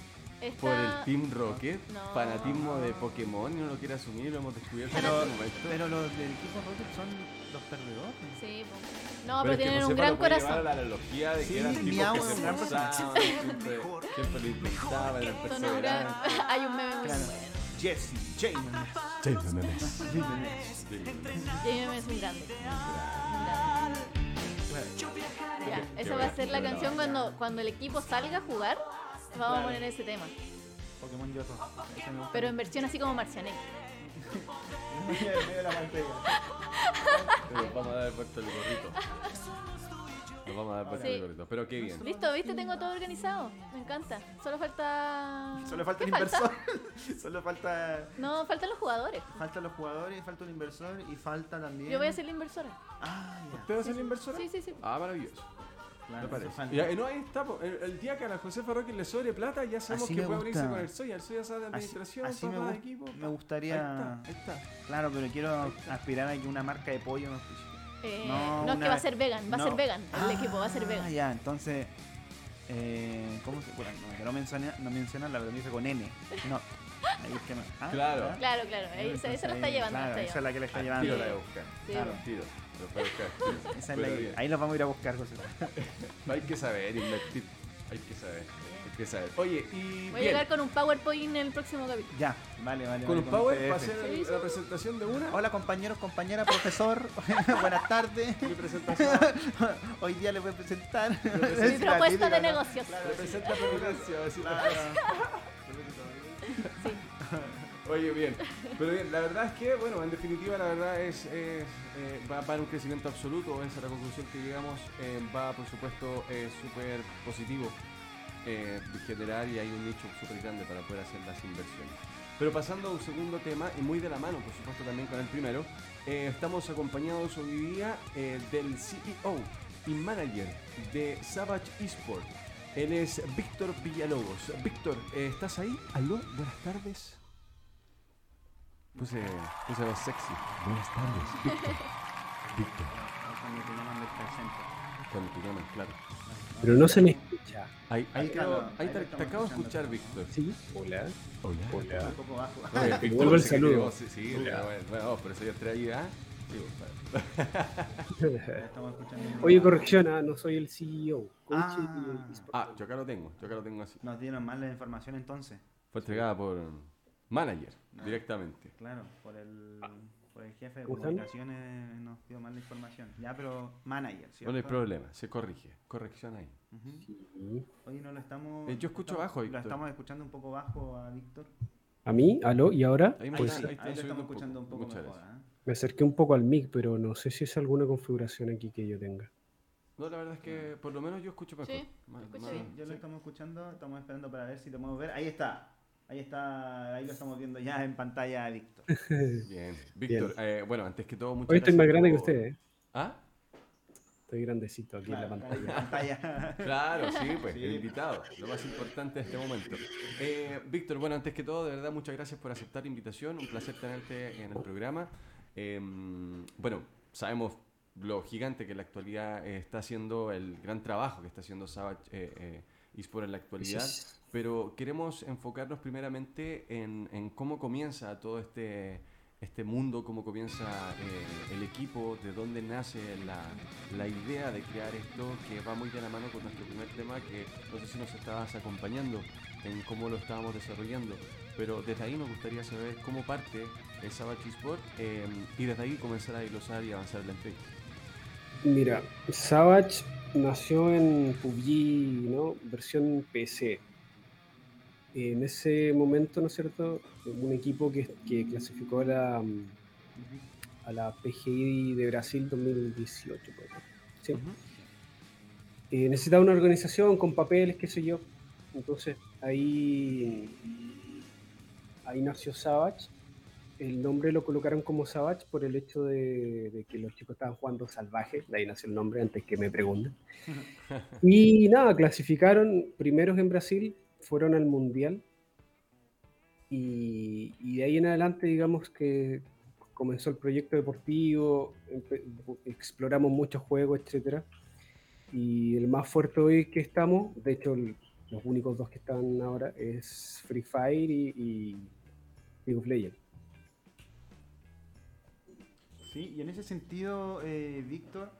Está- por el Team Rocket, No. fanatismo de Pokémon y no lo quiere asumir, lo hemos descubierto en Pero, este momento. pero los del equipo Rocket son los perdedores. Sí, po. No, pero, es tienen un gran llevar corazón. a la analogía de que Sí, eran tipos que es se un gran esforzaban, siempre, siempre lo intentaban, eran perseverantes. Hay un meme muy bueno. Jesse, James. James Memes. Jamie es un grande. Ya, esa va a ser la canción cuando, cuando el equipo salga a jugar. Vamos a poner ese tema. Pokémon Yoto. Gusta Pero en versión así como Marcianek. mucho. En medio de la pantalla. Nos vamos a dar vuelta el gorrito. Nos vamos a dar vuelta Sí. el gorrito. Pero qué bien. Listo, ¿viste? Tengo todo organizado. Me encanta. Solo falta. Solo falta el ¿Qué inversor. Solo falta. No, faltan los jugadores. Faltan los jugadores, falta un inversor y falta también. Yo voy a ser la inversora. Ah, ya. ¿Usted va a ser la inversora? Sí, sí, sí. Ah, maravilloso. Claro, Me parece. y no, ahí está. El, el día que a la Josefa Roque le sobre plata, ya sabemos Así que me puede unirse con el Soya. El Soya sabe de Así, administración, así me, papá, gust- equipo. me gustaría. Ahí está, ahí está. Claro, pero quiero aspirar a que una marca de pollo me. Eh, No, no, es que va a ser vegan. Va a no. ser vegan. El Ah, equipo va a ser vegan. Ya, entonces. Eh, ¿Cómo se.? Bueno, no quiero mencionar, no mencionarla, pero dice con N. No. Ahí es que no. Ah, Claro. Claro, claro. Ahí, esa, esa la está llevando. la Claro, está esa es la que le está Al llevando. tiro la a buscar. Sí. Claro. Al tiro. Lo puedo buscar. Esa es la- bien. ahí los vamos a ir a buscar, José. Hay que saber invertir. Hay que saber. Hay que saber. Oye, y Voy a bien, llegar con un PowerPoint en el próximo capítulo. Ya, vale, vale. con vale, un power PDF. para hacer Sí, la presentación de una. Hola compañeros, compañera, profesor. Buenas tardes. Mi presentación. Hoy día les voy a presentar. Mi la propuesta de negocios. Así Claro. Sí. Oye, bien. Pero bien, la verdad es que, bueno, en definitiva, la verdad es, es, eh, va para un crecimiento absoluto. Esa es la conclusión que llegamos. eh, va, por supuesto, eh, súper positivo eh, en general y hay un nicho súper grande para poder hacer las inversiones. Pero pasando a un segundo tema, y muy de la mano, por supuesto, también con el primero, eh, estamos acompañados hoy día eh, del CEO y manager de Savage Esport. Él es Víctor Villalobos. Víctor, eh, ¿estás ahí? ¿Aló? Buenas tardes. Puse, puse voz sexy. Buenas tardes, Víctor. Víctor. Cuando te llaman del call center. Cuando te llaman, claro. Pero no se me escucha. Ahí, ahí, Ahí, creo- te, te acabo de escuchar, Víctor. Sí, hola. Hola. Hola. Un poco bajo. Oye, Víctor, devuelvo el saludo. Sí, sí, Hola. bueno, bueno, por eso yo entré ahí, ¿ah? Sí, bueno. Ya estamos escuchando un Oye, corrección, ah, no soy el CEO. Coach Ah. Ah, yo acá lo tengo, yo acá lo tengo así. Nos dieron mal la información entonces. Fue entregada por manager, Ah. directamente. Claro, por el, por el jefe de comunicaciones nos dio mal la información. Ya, pero manager, ¿cierto? No hay problema, se corrige. Corrección ahí. Sí. Oye, no lo estamos. Eh, yo escucho estamos- bajo, Lo estamos escuchando un poco bajo a Víctor. A mí, aló, y ahora Ahí me Ahí, lo estamos un poco. escuchando un poco Muchas mejor. ¿ah? me acerqué un poco al mic, pero no sé si es alguna configuración aquí que yo tenga. No, la verdad es que por lo menos yo escucho mejor. Sí, Más- escucho más- bien. Yo lo estamos escuchando, estamos esperando para ver si lo podemos ver. Ahí está. Ahí está, ahí lo estamos viendo ya en pantalla, Víctor. Bien. Víctor, eh, bueno, antes que todo, muchas Hoy estoy gracias más grande que por- ustedes, ¿eh? ¿Ah? Estoy grandecito aquí en la pantalla. pantalla. Claro, sí, pues, Sí. el invitado, lo más importante de este momento. Eh, Víctor, bueno, antes que todo, de verdad, muchas gracias por aceptar la invitación, un placer tenerte en el programa. Eh, bueno, sabemos lo gigante que en la actualidad eh, está haciendo, el gran trabajo que está haciendo Savage eh, eh, eSport en la actualidad, Sí. Pero queremos enfocarnos primeramente en, en cómo comienza todo este, este mundo, cómo comienza eh, el equipo, de dónde nace la, la idea de crear esto, que va muy de la mano con nuestro primer tema, que no sé si nos estabas acompañando en cómo lo estábamos desarrollando, pero desde ahí nos gustaría saber cómo parte el Savage Sport eh, y desde ahí comenzar a glosar y avanzar en la entrevista. Mira, Savage nació en PUBG, ¿no? Versión PC. En ese momento, ¿no es cierto? Un equipo que, que clasificó a la, a la PGI de Brasil 2018. por ahí. Sí. Eh, necesitaba una organización con papeles, qué sé yo. Entonces ahí, ahí nació Savage. El nombre lo colocaron como Savage por el hecho de, de que los chicos estaban jugando salvaje. De ahí nació el nombre antes que me pregunten. Y nada, clasificaron primeros en Brasil, fueron al Mundial. Y, de ahí en adelante, digamos que comenzó el proyecto deportivo, exploramos muchos juegos, etcétera. Y el más fuerte hoy que estamos, de hecho, los únicos dos que están ahora es Free Fire y, y League of Legends. Sí, y en ese sentido, eh, Víctor,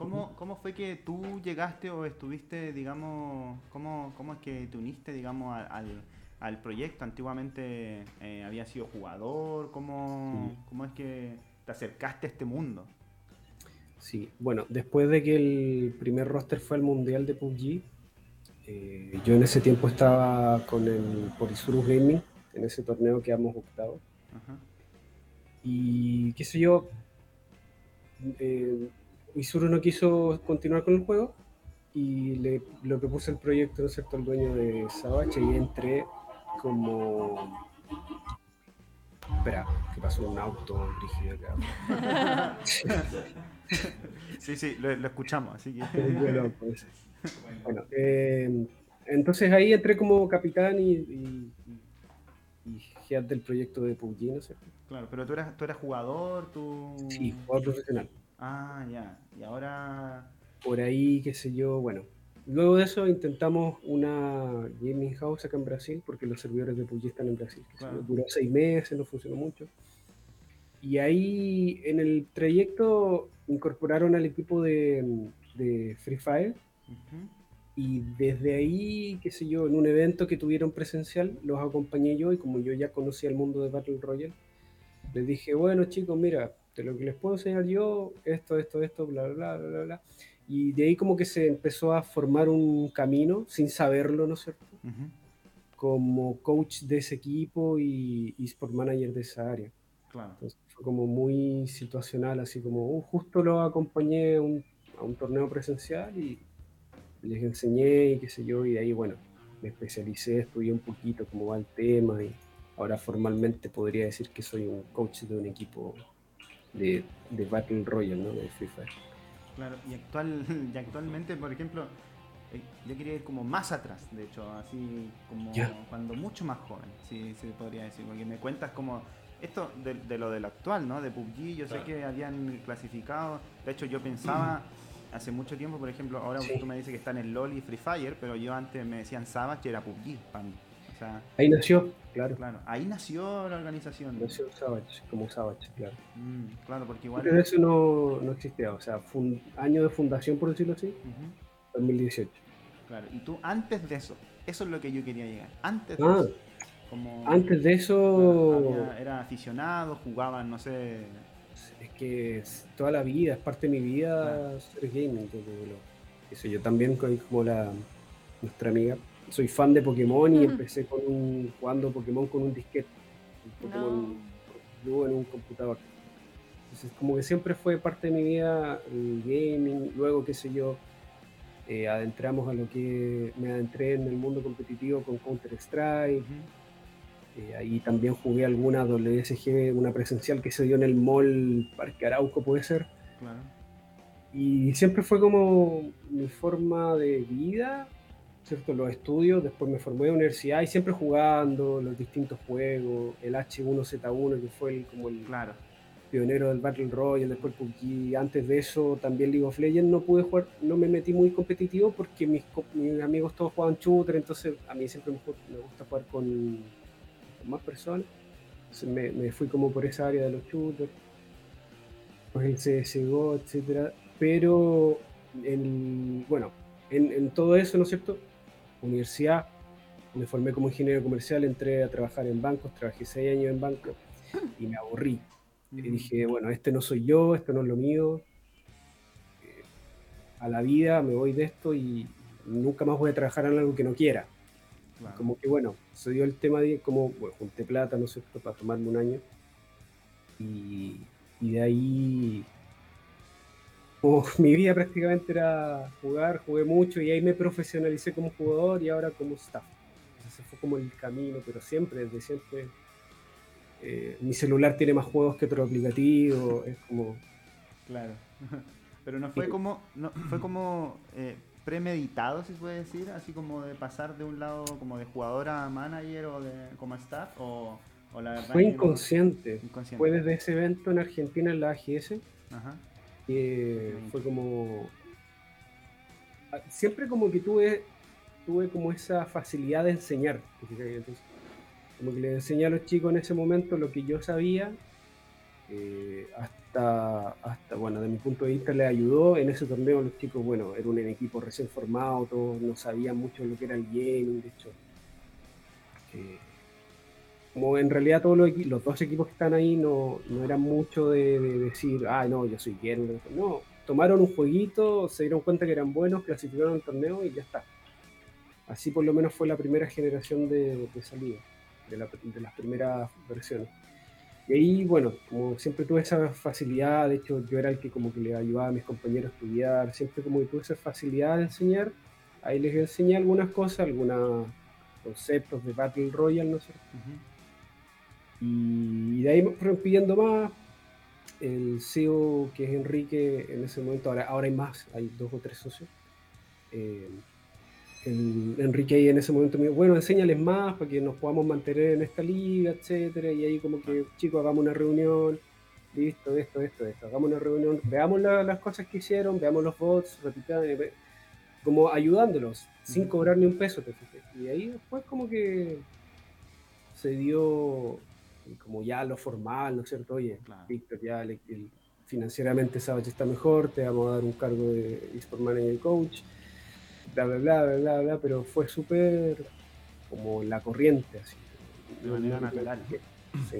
¿cómo, ¿cómo fue que tú llegaste o estuviste, digamos, cómo, cómo es que te uniste, digamos, al, al- proyecto? Antiguamente eh, habías sido jugador, ¿cómo, ¿cómo es que te acercaste a este mundo? Sí, bueno, después de que el primer roster fue al Mundial de PUBG, eh, yo en ese tiempo estaba con el Polisurus Gaming, en ese torneo que quedamos octavos. Ajá. Y qué sé yo, eh, Isuru no quiso continuar con el juego y le, le propuse el proyecto, ¿no es cierto?, al dueño de Savage y entré como... Espera, que pasó un auto brígido acá. Sí, sí, lo, lo escuchamos, así que... Ese. Bueno, eh, entonces ahí entré como capitán y, y, y- y head del proyecto de PUBG, ¿no es cierto? Claro, pero tú eras, tú eras jugador, tú... Sí, jugador profesional. Ah, ya. Y ahora... por ahí, qué sé yo, bueno. Luego de eso intentamos una gaming house acá en Brasil, porque los servidores de PUBG están en Brasil. Claro. Duró seis meses, no funcionó mucho. Y ahí en el trayecto incorporaron al equipo de, de Free Fire Ujú. Y desde ahí, qué sé yo, en un evento que tuvieron presencial, los acompañé yo y como yo ya conocía el mundo de Battle Royale, les dije, bueno chicos, mira, de lo que les puedo enseñar yo, esto, esto, esto, bla, bla, bla, bla, bla. Y de ahí como que se empezó a formar un camino, sin saberlo, ¿no es cierto? Ujú. Como coach de ese equipo y, y sport manager de esa área. Claro. Entonces fue como muy situacional, así como uh, justo lo acompañé a un, a un torneo presencial y les enseñé y qué sé yo, y de ahí, bueno, me especialicé, estudié un poquito cómo va el tema y ahora formalmente podría decir que soy un coach de un equipo de, de Battle Royale, ¿no? De Free Fire. Claro, y, actual, y actualmente, por ejemplo, eh, yo quería ir como más atrás, de hecho, así como Ya. cuando mucho más joven, sí, se podría decir, porque me cuentas como esto de, de lo del actual, ¿no? De PUBG, yo Claro. sé que habían clasificado, de hecho yo pensaba hace mucho tiempo, por ejemplo, ahora Sí. tú me dices que están en LOL y Free Fire, pero yo antes me decían Savage y era PUBG para mí. Sea, Ahí nació, claro, claro, ahí nació la organización. nació Savage, como Savage, claro. Mm, claro, porque igual... Pero eso no, no existía, o sea, año de fundación, por decirlo así, Ujú. 2018. Claro, y tú antes de eso, eso es lo que yo quería llegar. Antes de Ah, eso, como antes de claro, eso... había- era aficionado, jugaban, no sé. Es que toda la vida, es parte de mi vida ser gaming. lo- Eso yo también, co- como la nuestra amiga, soy fan de Pokémon y empecé con un, jugando Pokémon con un disquete. un Pokémon No. Blue en un computador. Entonces, como que siempre fue parte de mi vida el gaming. Luego, qué sé yo, eh, adentramos a lo que me adentré en el mundo competitivo con Counter-Strike. Eh, ahí también jugué alguna WSG, una presencial que se dio en el mall Parque Arauco, puede ser. Claro. Y siempre fue como mi forma de vida, ¿cierto? Los estudios, después me formé en la universidad y siempre jugando los distintos juegos, el H1Z1 que fue el, como el Claro. pionero del Battle Royale, después PUBG, antes de eso también League of Legends no pude jugar, no me metí muy competitivo porque mis, mis amigos todos jugaban shooter, entonces a mí siempre me, gusta jugar con, con más personas, entonces me, me fui como por esa área de los shooters, pues el CSGO, etcétera, pero en, bueno, en, en todo eso, ¿no es cierto? Universidad, me formé como ingeniero comercial, entré a trabajar en bancos, trabajé seis años en bancos y me aburrí. Y Ujú. dije, bueno, este no soy yo, esto no es lo mío. Eh, A la vida me voy de esto y nunca más voy a trabajar en algo que no quiera. Claro. Como que bueno, se dio el tema de como, bueno, junté plata, no sé, para tomarme un año. Y, y de ahí, como mi vida prácticamente era jugar, jugué mucho y ahí me profesionalicé como jugador y ahora como staff. Ese fue como el camino, pero siempre, desde siempre, eh, mi celular tiene más juegos que otro aplicativo, es como... Claro. Pero no fue como, no, fue como eh, premeditado, si se puede decir, así como de pasar de un lado como de jugador a manager o de como staff, o, o la verdad Fue no- inconsciente. inconsciente. Fue desde ese evento en Argentina, en la AGS, Ajá. Que Bonito. fue como... ah, Siempre como que tuve, tuve como esa facilidad de enseñar. como que le enseñé a los chicos en ese momento lo que yo sabía, eh, hasta, hasta, bueno, de mi punto de vista les ayudó. En ese torneo los chicos, bueno, era un equipo recién formado, todos no sabían mucho lo que era el gaming, de hecho. eh, como en realidad todos los, los dos equipos que están ahí no, no eran mucho de, de decir, ah, no, yo soy gamer. No, tomaron un jueguito, se dieron cuenta que eran buenos, clasificaron el torneo y ya está. Así por lo menos fue la primera generación de, de salida, de, la- de las primeras versiones. Y ahí, bueno, como siempre tuve esa facilidad, de hecho yo era el que como que le ayudaba a mis compañeros a estudiar, siempre como que tuve esa facilidad de enseñar, ahí les enseñé algunas cosas, algunos conceptos de Battle Royale, ¿no es cierto? Ujú. Y de ahí fueron pidiendo más. El CEO, que es Enrique, en ese momento, ahora, ahora hay más, hay dos o tres socios. Eh, el Enrique ahí en ese momento me dijo, bueno, enséñales más para que nos podamos mantener en esta liga, etcétera. Y ahí como que, chicos, hagamos una reunión, listo, esto, esto, esto, hagamos una reunión, veamos la- las cosas que hicieron, veamos los bots, repitan, ve- como ayudándolos, sin cobrar ni un peso, te fijas. Y ahí después como que se dio como ya lo formal, ¿no es cierto? Oye, Claro. Víctor, ya le- el- financieramente Savage está mejor, te vamos a dar un cargo de eSport Manager Coach. bla, bla, bla, bla, bla, bla, pero fue súper como la corriente, así. De manera natural. Sí.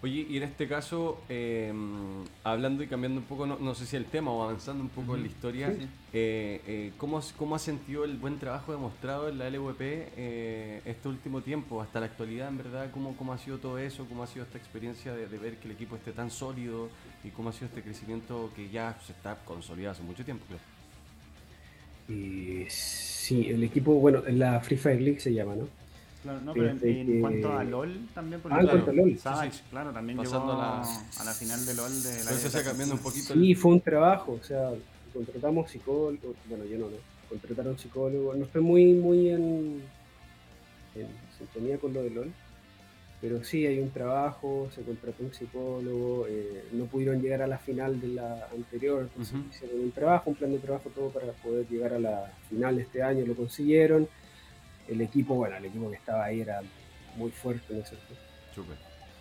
Oye, y en este caso, eh, hablando y cambiando un poco, no, no sé si el tema o avanzando un poco en la historia, Sí. eh, eh, ¿cómo, has- ¿cómo ha sentido el buen trabajo demostrado en la LVP eh, este último tiempo, hasta la actualidad, en verdad? ¿Cómo, ¿Cómo ha sido todo eso? ¿Cómo ha sido esta experiencia de, de ver que el equipo esté tan sólido? ¿Y cómo ha sido este crecimiento que ya se está consolidado hace mucho tiempo? Claro. Y sí, el equipo, bueno, la Free Fire League se llama, ¿no? Claro, no, pero en, Fíjate en que- cuanto a LOL también, porque Ah, claro, cuanto a LOL. Savage, Sí, sí. claro, también Pasando llegó a la- a la final de LOL de la Entonces está cambiando un poquito Sí, fue un trabajo, o sea, contratamos psicólogos, bueno, yo no, no, contrataron psicólogos, no estoy muy, muy en, en sintonía con lo de LOL, pero sí hay un trabajo, se contrató un psicólogo, eh, no pudieron llegar a la final de la anterior, entonces hicieron un trabajo, un plan de trabajo, todo para poder llegar a la final este año, lo consiguieron, el equipo, bueno, el equipo que estaba ahí era muy fuerte, ¿no es cierto?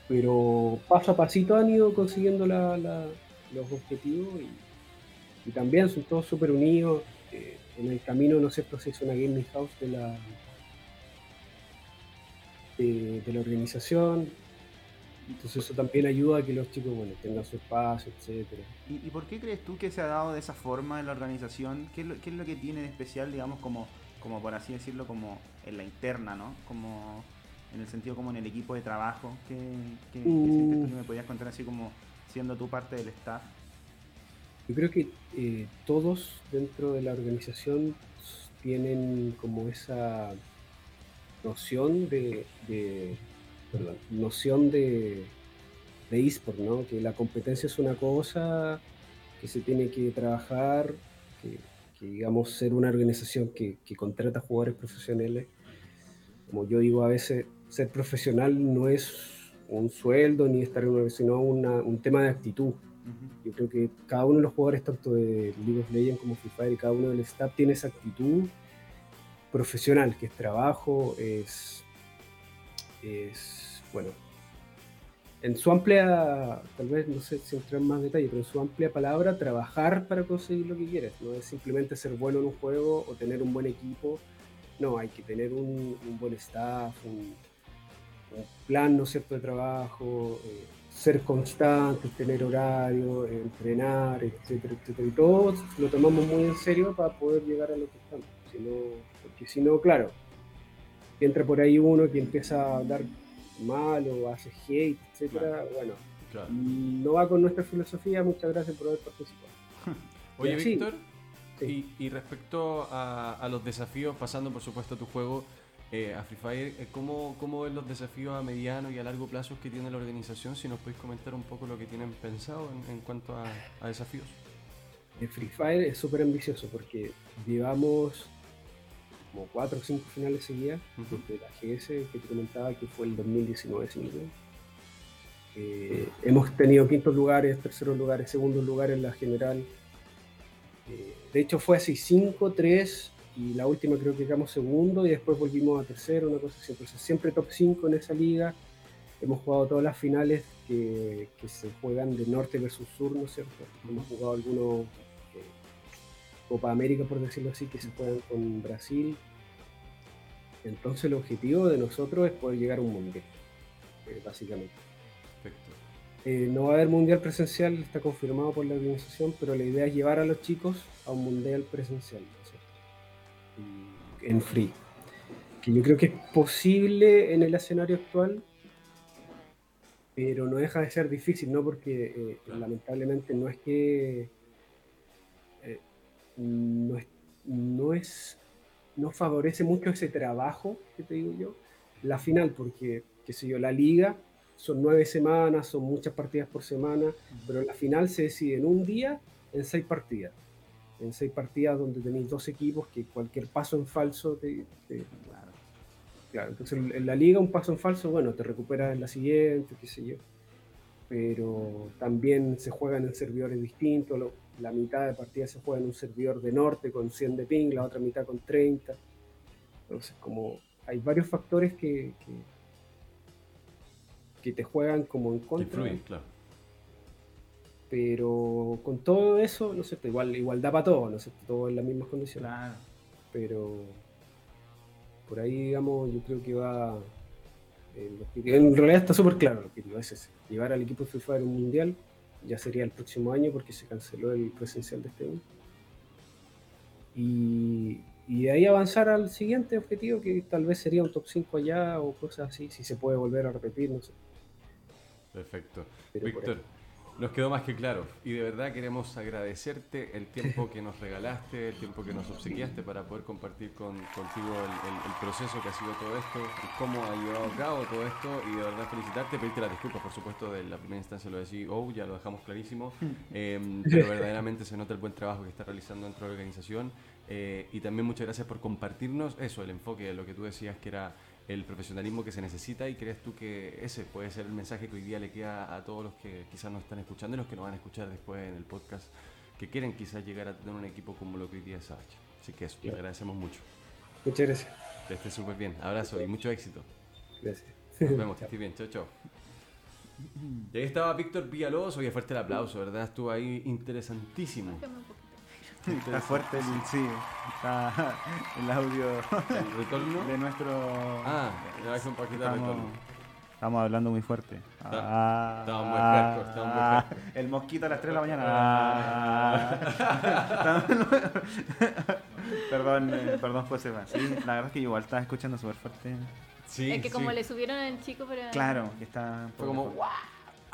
Pero paso a pasito han ido consiguiendo la- la- los objetivos y, y también son todos súper unidos. eh, en el camino, no sé, se hizo una gaming house de la, de, de la organización. Entonces eso también ayuda a que los chicos bueno, tengan su espacio, etcétera. ¿Y, y por qué crees tú que se ha dado de esa forma en la organización? ¿Qué es lo, qué es lo que tiene de especial, digamos, como, como por así decirlo, como en la interna, ¿no? Como en el sentido como en el equipo de trabajo. ¿Qué, qué- qué sientes tú que me podías contar así como siendo tú parte del staff? Yo creo que eh, todos dentro de la organización tienen como esa noción de, de- perdón, noción de, de eSport, ¿no? Que la competencia es una cosa que se tiene que trabajar, que, que, digamos ser una organización que, que contrata jugadores profesionales. Como yo digo a veces, ser profesional no es un sueldo ni estar en una, sino una- un tema de actitud. Yo creo que cada uno de los jugadores, tanto de League of Legends como Free Fire, y cada uno del staff tiene esa actitud profesional, que es trabajo, es, es bueno, en su amplia, tal vez no sé si entrar en más detalle, pero en su amplia palabra, trabajar para conseguir lo que quieres. No es simplemente ser bueno en un juego o tener un buen equipo. No, hay que tener un, un buen staff, un, un plan, ¿no cierto?, de trabajo, eh, ser constante, tener horario, eh, entrenar, etcétera, etcétera. Y todo lo tomamos muy en serio para poder llegar a lo que estamos. Si no, porque si no, claro, entra por ahí uno que empieza a hablar mal o hace hate, etcétera, bueno, Claro. no va con nuestra filosofía, muchas gracias por haber participado. Oye. Víctor, Sí. y, y respecto a, a los desafíos, pasando por supuesto a tu juego, eh, a Free Fire, eh, ¿cómo, ¿cómo ven los desafíos a mediano y a largo plazo que tiene la organización? Si nos podéis comentar un poco lo que tienen pensado en, en cuanto a, a desafíos. El Free Fire es súper ambicioso porque llevamos como cuatro o cinco finales seguidas Ujú. desde la GS que te comentaba que fue el 2019 si. Eh, hemos tenido quintos lugares, terceros lugares, segundos lugares en la general. Eh, de hecho fue así 5, 3 y la última creo que quedamos segundo y después volvimos a tercero, una cosa así. Entonces siempre top 5 en esa liga. Hemos jugado todas las finales que, que se juegan de norte versus sur, ¿no es cierto? Hemos jugado algunos Copa América, por decirlo así, que se juegan con Brasil. Entonces el objetivo de nosotros es poder llegar a un mundial, eh, básicamente. Perfecto. Eh, no va a haber mundial presencial, está confirmado por la organización, pero la idea es llevar a los chicos a un mundial presencial, ¿no es cierto? Y- en free. Que yo creo que es posible en el escenario actual, pero no deja de ser difícil, ¿no? Porque eh, lamentablemente no es que no es, no es no favorece mucho ese trabajo que te digo yo, la final, porque, qué sé yo, la liga son nueve semanas, son muchas partidas por semana, pero la final se decide en un día, en seis partidas. En seis partidas donde tenéis dos equipos que cualquier paso en falso te, Claro, entonces en la liga un paso en falso, bueno, te recuperas en la siguiente, qué sé yo. Pero también se juegan en servidores distintos, lo- la mitad de partidas se juega en un servidor de norte con 100 de ping, la otra mitad con 30. Entonces, como hay varios factores que, que, que te juegan como en Que contra. influyen, claro. Pero con todo eso, no sé, igual, igual da para todo, no sé, todo en las mismas condiciones. Claro. Pero por ahí, digamos, yo creo que va. el objetivo- en realidad está súper claro el objetivo, es ese, llevar al equipo de FIFA a un mundial, ya sería el próximo año porque se canceló el presencial de este año. Y, y de ahí avanzar al siguiente objetivo, que tal vez sería un top 5 allá o cosas así, si se puede volver a repetir, no sé. Perfecto. Víctor, nos quedó más que claro. Y de verdad queremos agradecerte el tiempo que nos regalaste, el tiempo que nos obsequiaste para poder compartir con, contigo el, el- el proceso que ha sido todo esto y cómo ha llevado a cabo todo esto. Y de verdad felicitarte, pedirte las disculpas, por supuesto, de la primera instancia lo de CEO, ya lo dejamos clarísimo. Eh, pero verdaderamente se nota el buen trabajo que está realizando dentro de la organización. Eh, y también muchas gracias por compartirnos eso, el enfoque de lo que tú decías que era el profesionalismo que se necesita y crees tú que ese puede ser el mensaje que hoy día le queda a todos los que quizás nos están escuchando y los que nos van a escuchar después en el podcast que quieren quizás llegar a tener un equipo como lo que hoy día es Savage. Así que eso, te agradecemos mucho. Muchas gracias. Que estés súper bien. Abrazo y mucho éxito. Gracias. Nos vemos, que estés bien. Chao, chao. Y ahí estaba Víctor Villalobos. Oye, fuerte el aplauso, ¿verdad? Estuvo ahí interesantísimo. Está fuerte el, sí, está el audio ¿El retorno? de nuestro... Ah, le bajé un poquito de estamos, retorno. estamos hablando muy fuerte. Ah, estamos muy hardcore, estamos muy ah, hardcore. El mosquito a las 3 de la mañana. Ah. perdón, eh, perdón Joseba. Sí, la verdad es que igual estaba escuchando súper fuerte. Sí, es que como sí. le subieron al chico, pero. Claro, que está... Fue como, wow,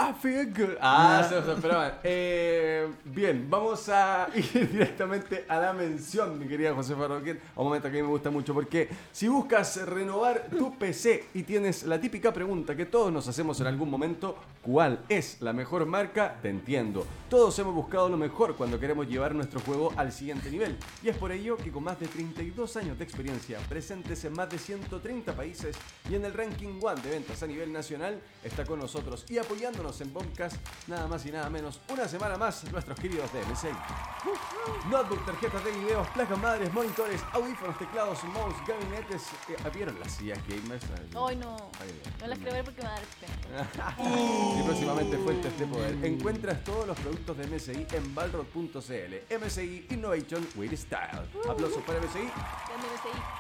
I feel good. Ah, se lo esperaban. Eh, bien, vamos a ir directamente a la mención, mi querida José Farroquet. Un momento que a mí me gusta mucho porque si buscas renovar tu PC y tienes la típica pregunta que todos nos hacemos en algún momento, ¿cuál es la mejor marca? Te entiendo. Todos hemos buscado lo mejor cuando queremos llevar nuestro juego al siguiente nivel. Y es por ello que con más de 32 años de experiencia, presentes en más de 130 países y en el ranking One de ventas a nivel nacional, está con nosotros y apoyándonos en Bombcast, nada más y nada menos, una semana más, nuestros queridos de MSI. Notebook, tarjetas de videos, placas madres, monitores, audífonos, teclados, mouse, gabinetes. Eh, ¿Vieron las sillas gamers? Hoy no. No las quiero ver porque me va a dar y próximamente fuentes de poder. Encuentras todos los productos de MSI en balrog.cl. MSI Innovation with Style. Aplausos para MSI.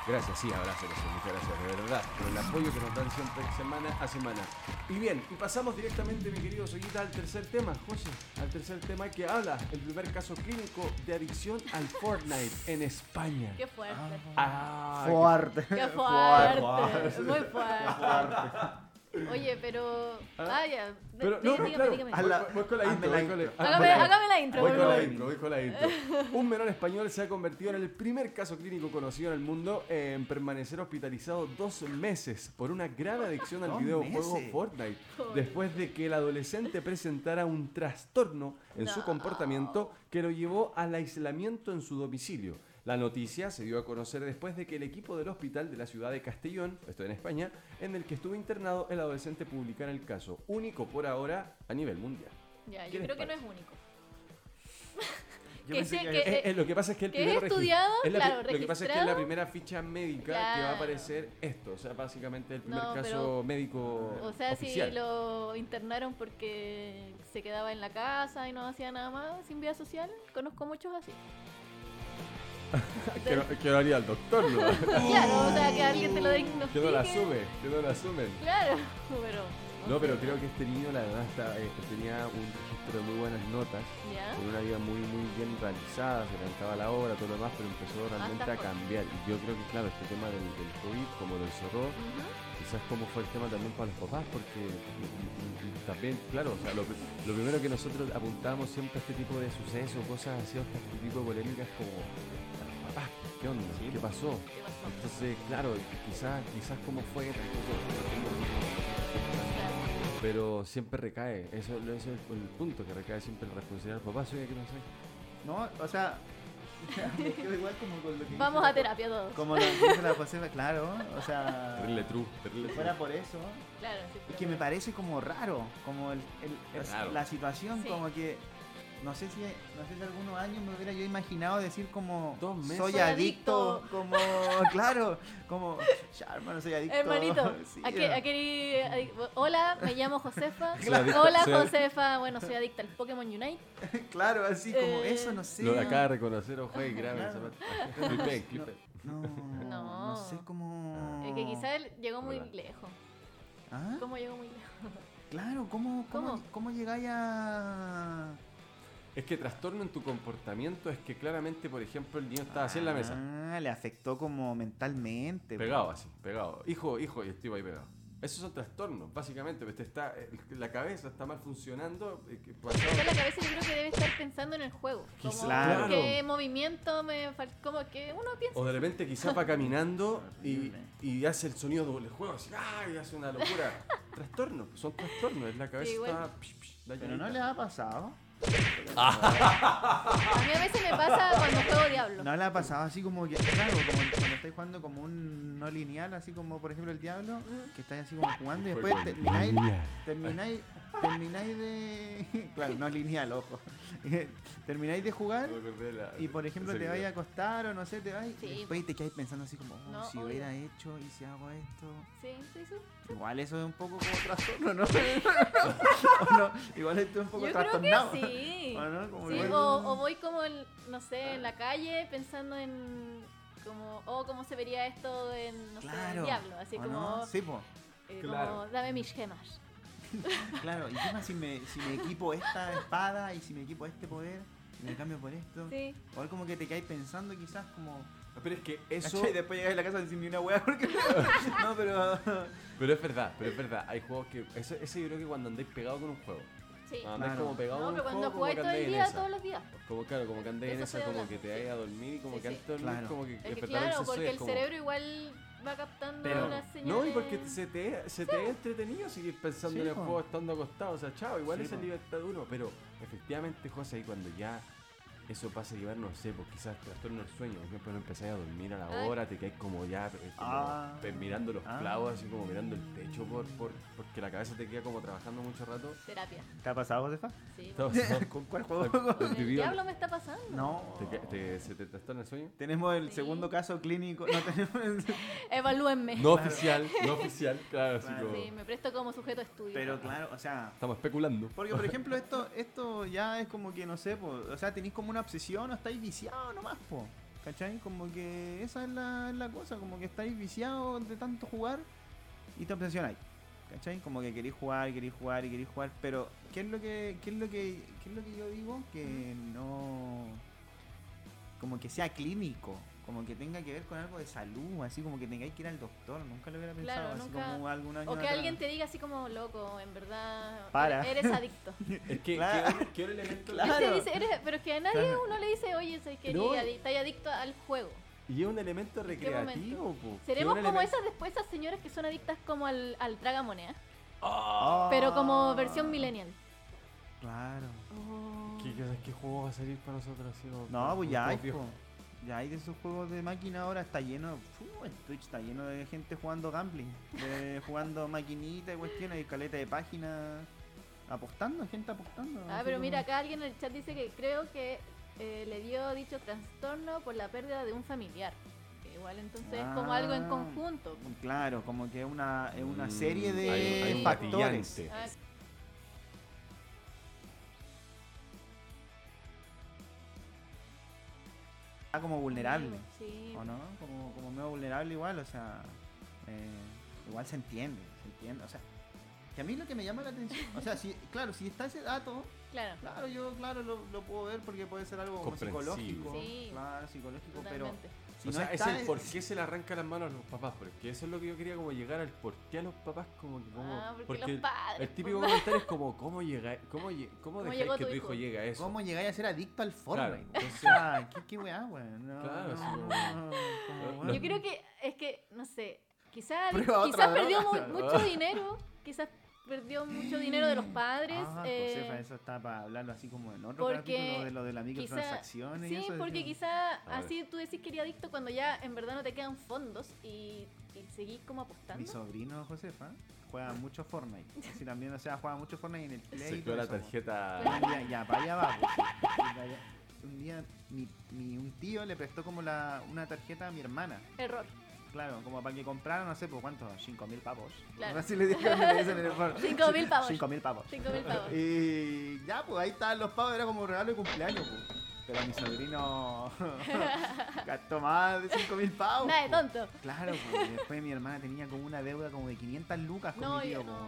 Gracias, sí, abrazos, muchas gracias, de verdad, por el apoyo que nos dan siempre semana a semana. Y bien, y pasamos directamente, mi querido Soyita, al tercer tema, José, al tercer tema que habla, el primer caso clínico de adicción al Fortnite en España. Qué fuerte. Ah, Fuerte. Qué fuerte. Muy fuerte. Oye, pero. Ah. Ah, ya. Pero, no, dígame, claro, dígame. voy, voy- voy con la intro, la voy con la- intro. ah, Hágame, voy- hágame la intro, Voy con la intro, voy con la intro. Un menor español se ha convertido en el primer caso clínico conocido en el mundo en permanecer hospitalizado dos meses por una grave adicción al videojuego meses. Fortnite, después de que el adolescente presentara un trastorno en su No. comportamiento que lo llevó al aislamiento en su domicilio. La noticia se dio a conocer después de que el equipo del hospital de la ciudad de Castellón, esto en España, en el que estuvo internado el adolescente publicara el caso, único por ahora a nivel mundial. Ya, ¿Qué yo creo que no es único. Yo Que que- que- eh, lo que pasa es que el que es estudiado, es la claro, lo que pasa es que es la primera ficha médica que va a Claro. aparecer esto, o sea, básicamente el primer No, caso pero- médico O sea, oficial. si lo internaron porque se quedaba en la casa y no hacía nada más sin vida social, conozco muchos así. que, no, que no haría el doctor, ¿no? Claro, o sea, que alguien te lo que diagnostique. no la asume, que no la asumen. Claro, pero. No, pero creo que este niño la verdad está, eh, tenía un registro de muy buenas notas, ¿Ya? con una vida muy muy bien realizada, se levantaba la hora, todo lo demás, pero empezó realmente a cambiar. Y yo creo que claro, este tema del, del COVID, como lo encerró, Ujú. quizás como fue el tema también para los papás, porque también, claro, o sea, lo, pri- lo primero que nosotros apuntamos siempre a este tipo de sucesos, cosas así, este tipo de polémicas como, ¿qué onda? ¿Qué pasó? ¿Qué pasó? Entonces, claro, quizás, quizás cómo fue, pero siempre recae, eso, eso es el, el punto, que recae siempre la responsabilidad del papá, soy que no sé. No, o sea, me quedo igual como con lo que Vamos a terapia todos. Como lo que dice la Joseba, claro, o sea, Terrible true, terrible si true. fuera por eso, Claro, sí, es que me parece como raro, como el, la situación, Sí. como que no sé si no sé si algunos años me hubiera yo imaginado decir como Dos meses. soy adicto, adicto. como claro, como ya hermano soy adicto. Hermanito, Sí, ¿a qué- era- a qué- adic- hola, me llamo Josefa. Hola, Josefa. Bueno, soy adicta al Pokémon Unite. claro, así como Eh, eso, no sé. Lo acaba de reconocer, ojo, y grave. Claro. Clipe, clipe. No, no, No. sé cómo. Es que quizá él llegó muy lejos. ¿Ah? ¿Cómo llegó muy lejos? Claro, ¿cómo, cómo, ¿Cómo? cómo llegáis a. Es que trastorno en tu comportamiento es que claramente, por ejemplo, el niño estaba así en la mesa. Ah, le afectó como mentalmente. Pegado así, pegado. Hijo, hijo, y el tipo ahí pegado. Esos son trastornos, básicamente. pues te está, el- la cabeza está mal funcionando. eh, que- pasado- Quizá la cabeza yo creo que debe estar pensando en el juego. Como Quizá- Claro. qué movimiento me falta. Como que uno piensa. O de repente quizás va caminando y, y hace el sonido doble juego, así, ¡ay! hace una locura. Trastornos, son trastornos, es la cabeza Sí, está. pish, pish, Pero dañadita. no le ha pasado. A mí a veces me pasa cuando juego Diablo. No le ha pasado así como que, claro, como cuando estáis jugando como un no lineal, así como por ejemplo el Diablo, que estáis así como jugando y después termináis, termináis, termináis de. Claro, no lineal, ojo. termináis de jugar la- y por ejemplo te vais a acostar o no sé, te vais Sí. y después te quedáis pensando así como, oh, No, si obvio. hubiera hecho y si hago esto. Sí, sí, sí. Igual eso es un poco como trastorno, ¿no? ¿O no? Igual esto es un poco Yo creo que trastornado. sí. ¿O no? Como Sí, igual- o, o voy como, en, no sé, en la calle pensando en como, oh, cómo se vería esto en, no sé, Claro. en Diablo. Así ¿O como, no? Sí, po. eh, Claro. como, dame mis gemas. Claro, y qué más si me, si me equipo esta espada y si me equipo este poder y me cambio por esto. Sí. O como que te quedáis pensando quizás como... Pero es que eso. ¿Cachai? Y después llegáis a la casa sin ni una hueá porque... no, pero... Pero es verdad, pero es verdad. Hay juegos que. Eso, eso yo creo que cuando andáis pegado con un juego. Sí. Cuando andáis Claro. como pegado No, con un pero cuando juego, como jugáis todo el día, todos los días. Como claro, como que andáis en esa, como que te vayas a dormir y como Sí, que sí. antes dormir, Claro. como que Es que despertar claro, porque el como- cerebro igual va captando Pero- las señales. No, y porque se te, se te es entretenido seguir pensando Sí, en el juego estando acostado. O sea, chao, igual Sí, esa libertad duro. Pero efectivamente, José, ahí cuando ya eso pasa a llevar, no sé, pues quizás trastorno del sueño. Por ejemplo, no empezáis a dormir a la Ay. hora, te caes como ya, eh, como Ah. mirando los Ah. clavos, así como mirando el techo, por, por, porque la cabeza te queda como trabajando mucho rato. Terapia. ¿Te ha pasado, Josefa? Sí. ¿Con cuál juego? Con el diablo me está pasando. No. ¿Te, te- ¿Se te trastorna el sueño? Tenemos el Sí. segundo caso clínico. No tenemos... Evalúenme. No oficial, no oficial, claro, así Claro. como. Sí, me presto como sujeto de estudio. Pero claro, o sea... Estamos especulando. Porque, por ejemplo, esto, esto ya es como que, no sé, o sea, tenéis como una obsesión o estáis viciados nomás, po. ¿Cachai? Como que esa es la, la cosa, como que estáis viciados de tanto jugar y te obsesionáis. ¿Cachai? Como que queréis jugar, queréis jugar y queréis jugar, pero ¿qué es lo que, qué es lo que, qué es lo que yo digo? Que no, como que sea clínico, como que tenga que ver con algo de salud, así como que tengáis que ir al doctor, nunca lo hubiera pensado, Claro, así nunca- como algún año o que atrás. alguien te diga así como loco, en verdad Para. eres adicto. Es que, Claro. ¿qué, qué otro elemento? Claro. Dice, eres- pero es que a nadie Claro. uno le dice, oye, soy que No. eres adi- estás adicto al juego. Y es un elemento recreativo, po. Seremos como elemento- esas después esas señoras que son adictas como al, al tragamoneda, Ah. pero como versión millennial. Claro. ¿Qué, qué, qué juego va a salir para nosotros? Así, No, pues ya hay. Ya hay de esos juegos de máquina ahora, está lleno, fu, el Twitch está lleno de gente jugando gambling, de jugando maquinita y cuestiones, y caleta de páginas apostando, gente apostando. Ah, pero como- mira, acá alguien en el chat dice que creo que eh, le dio dicho trastorno por la pérdida de un familiar. Que Igual entonces es como algo en Ah. conjunto. Claro, como que es una, es una Mm, serie de hay- factores. Está como vulnerable, Sí. ¿o no? Como, como medio vulnerable igual, o sea, eh, igual se entiende, se entiende, o sea, que a mí lo que me llama la atención, o sea, si, claro, si está ese dato, Claro. Claro, yo claro lo, lo puedo ver porque puede ser algo como psicológico. Sí. Claro, psicológico, pero. Si o no sea, es el por qué se le arranca las manos a los papás, porque eso es lo que yo quería como llegar al por qué a los papás como que como Ah, porque, porque los padres. el típico pues, comentario es como cómo llega cómo cómo que tu hijo hijo? llegue a eso. ¿Cómo llegáis a ser adicto al Fortnite? Claro, o entonces- sea, ¿qué, qué weá, weón? No, Claro, no, no, como. Yo creo que es que, no sé, quizás otra perdió mu- mucho dinero, quizás perdió mucho dinero de los padres. Ah, eh, Josefa, eso está para hablarlo así como en otro porque capítulo de lo de las quizá- microtransacciones y sí, eso. porque quizá así tú decís que eres adicto cuando ya en verdad no te quedan fondos y, y seguís como apostando. Mi sobrino Josefa juega mucho Fortnite. Así también, o sea, juega mucho Fortnite en el Play. Se y quedó la tarjeta. Ya, ya, para allá va. pues. Un día mi, mi- un tío le prestó como la, una tarjeta a mi hermana. Error. Claro, como para que comprara, no sé, por cuánto, 5 mil pavos. Claro. Así le dije, me dicen en el foro. 5.000 pavos. 5 mil pavos. 5.000 pavos. Y ya, pues ahí estaban los pavos, era como regalo de cumpleaños, pues. Pero mi sobrino gastó más de 5 mil pavos. Nada de pues. tonto. Claro, pues. y después mi hermana tenía como una deuda como de 500 lucas con No, mi tío. yo no.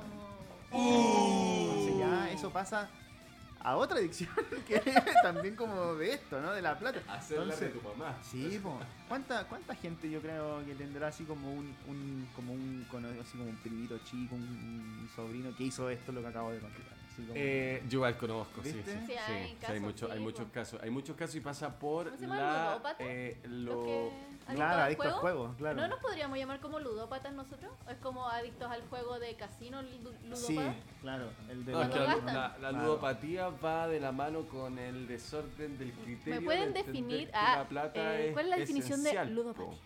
pues. Entonces ya eso pasa a otra adicción que es también como de esto, ¿no? De la plata. Hacerla de Entonces, tu mamá. Sí, po. ¿Cuánta, ¿Cuánta gente yo creo que tendrá así como un, un como un cono- así como un primito chico, un, un sobrino que hizo esto lo que acabo de contar? Como- Eh, yo igual conozco, sí, sí, sí, Sí, hay sí, casos, mucho- hay muchos po. casos, hay muchos casos y pasa por ¿Cómo se llama? la ¿Ludópata? eh, Los lo que- Claro, al adicto al juego. juego, claro. ¿No nos podríamos llamar como ludópatas nosotros? ¿Es como adictos al juego de casino lu- ludópata? Sí, claro. El de No, la, Cuando gastan. la- la Claro. ludopatía va de la mano con el desorden del criterio. ¿Me pueden de definir que ah, la plata eh, es cuál es la definición de ludopatía?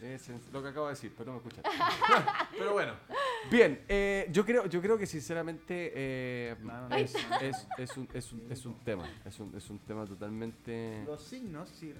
Es lo que acabo de decir, pero no me escuchan. pero bueno, bien, eh, yo creo, yo creo que sinceramente eh, es, no. es- es un, es, un, es un tema, es un, es un tema totalmente... Los signos, sí.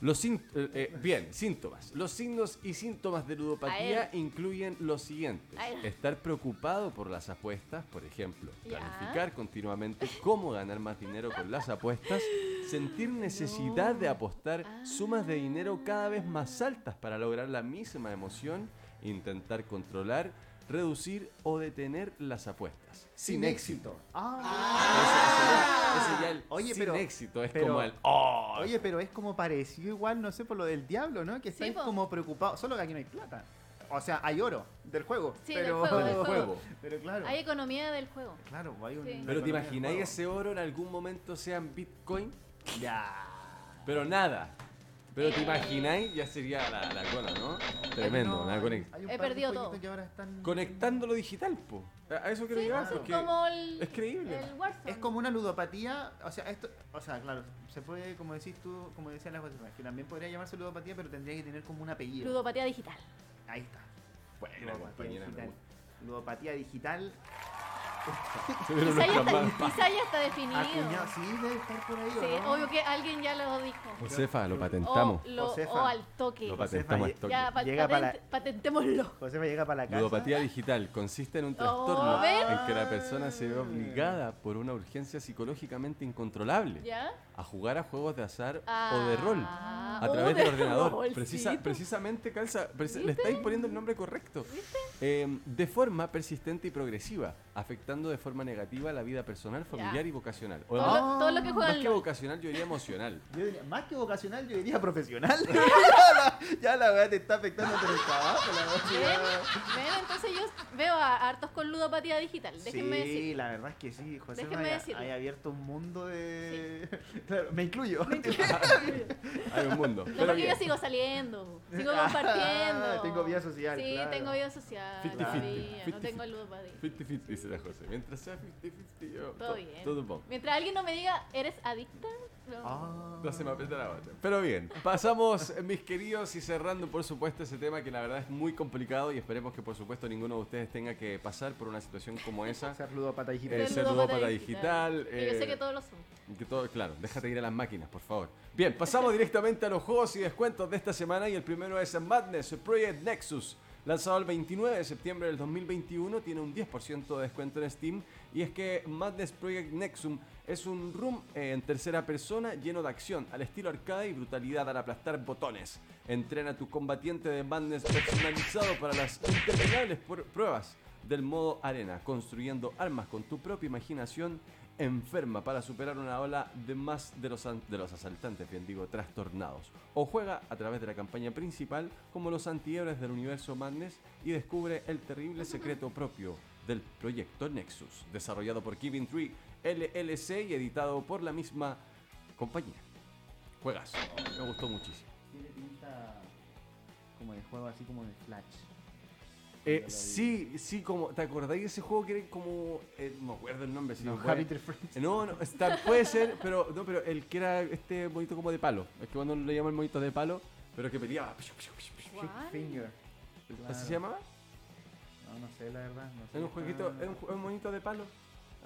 Los eh, eh, bien, síntomas. Los signos y síntomas de ludopatía incluyen los siguientes. Estar preocupado por las apuestas, por ejemplo. Planificar continuamente cómo ganar más dinero con las apuestas. Sentir necesidad de apostar sumas de dinero cada vez más altas para lograr la misma emoción. Intentar controlar, reducir o detener las apuestas. Sin, éxito. Ah. Ese, ese ya el Oye, sin pero- éxito es pero- como el... "Oh". Oye, pero es como parecido igual, no sé, por lo del diablo, ¿no? Que estáis po. como preocupado. Solo que aquí no hay plata. O sea, hay oro del juego. Sí, del pero, juego, del Del juego. juego. Pero claro. Hay economía del juego. Claro, hay un. Sí. Pero te imagináis ese oro en algún momento sea en Bitcoin, Ya. pero nada. Pero te imagináis, ya sería la, la cola, ¿no? Tremendo, No, la un He perdido todo. que ahora están- Conectando lo digital, po. A eso quiero Sí, llegar, es como el, es creíble. el. Es como una ludopatía, o sea, esto, o sea, claro, se puede, como decís tú, como decía la Josefa, que también podría llamarse ludopatía, pero tendría que tener como un apellido. ludopatía digital. Ahí está. Buena, Ludopatía digital. Ludopatía digital. Quizá ya, está, quizá ya está definido. Acuñado, sí, debe estar por ahí, ¿o Sí, no? obvio que alguien ya lo dijo. Josefa, lo O, patentamos. lo- Josefa. o al toque. Lo patentamos al toque. Ya, pa- Llega para patentémoslo. Josefa llega para la casa. Ludopatía digital consiste en un Oh, trastorno ¿ven? en que la persona se ve obligada por una urgencia psicológicamente incontrolable ¿Ya? A jugar a juegos de azar o de rol Ah, a oh, través de del ordenador. Precisa, precisamente, calza, preci- le estáis poniendo el nombre correcto. Eh, de forma persistente y progresiva, afectando de forma negativa la vida personal, familiar y vocacional. O Todo, más, lo, todo lo que más vocacional, yo diría emocional. Yo diría- más que vocacional, yo diría profesional. ya la- weá te está afectando por el trabajo. La ¿Ven? ¿Ven? Entonces yo veo a hartos con ludopatía digital. Déjenme sí, decir. la verdad es que sí, José Déjenme me decirlo. hay abierto un mundo de... Claro, me incluyo. Hay un mundo. No, Pero porque yo sigo saliendo, sigo Ah, compartiendo. tengo vida social, Sí, claro. tengo vida social. 50-50, todavía, no 50-50. tengo ludopatía. 50-50, dice la José. Mientras sea 50-50, yo. Todo bien. Todo bon. Mientras alguien no me diga, ¿eres adicta? No. Ah. No se me aprieta la bata. Pero bien, pasamos, eh, mis queridos, y cerrando, por supuesto, ese tema que la verdad es muy complicado y esperemos que, por supuesto, ninguno de ustedes tenga que pasar por una situación como esa. Ser ludopata digital. Eh, Ser ludópata ludópata digital, Que yo sé eh, que todos lo son. Que todo, claro, déjate ir a las máquinas, por favor. Bien, pasamos directamente a los juegos y descuentos de esta semana y el primero es Madness Project Nexus. Lanzado el 29 de septiembre del 2021, tiene un 10% de descuento en Steam. Y es que Madness Project Nexum es un room eh, en tercera persona lleno de acción, al estilo arcade y brutalidad al aplastar botones. Entrena a tu combatiente de Madness personalizado para las interminables pr- pruebas del modo arena, construyendo armas con tu propia imaginación enferma para superar una ola de más de los, de asaltantes, bien digo, trastornados. O juega a través de la campaña principal como los antihéroes del universo Madness y descubre el terrible secreto propio del proyecto Nexus, desarrollado por Giving Tree LLC y editado por la misma compañía. Juegas, me gustó muchísimo. Tiene pinta como de juego así como de Flash. Eh, sí, sí, como, ¿te acordáis de ese juego que era como, eh, no me acuerdo el nombre, si No, Happy Tree Friends. No, no, está- puede ser, pero no, pero el que era este monito como de palo. Es que cuando le llaman monito de palo, pero que. Finger. ¿Así se llamaba? No, no sé, la verdad. No sé Era un jueguito, era un, un monito de palo.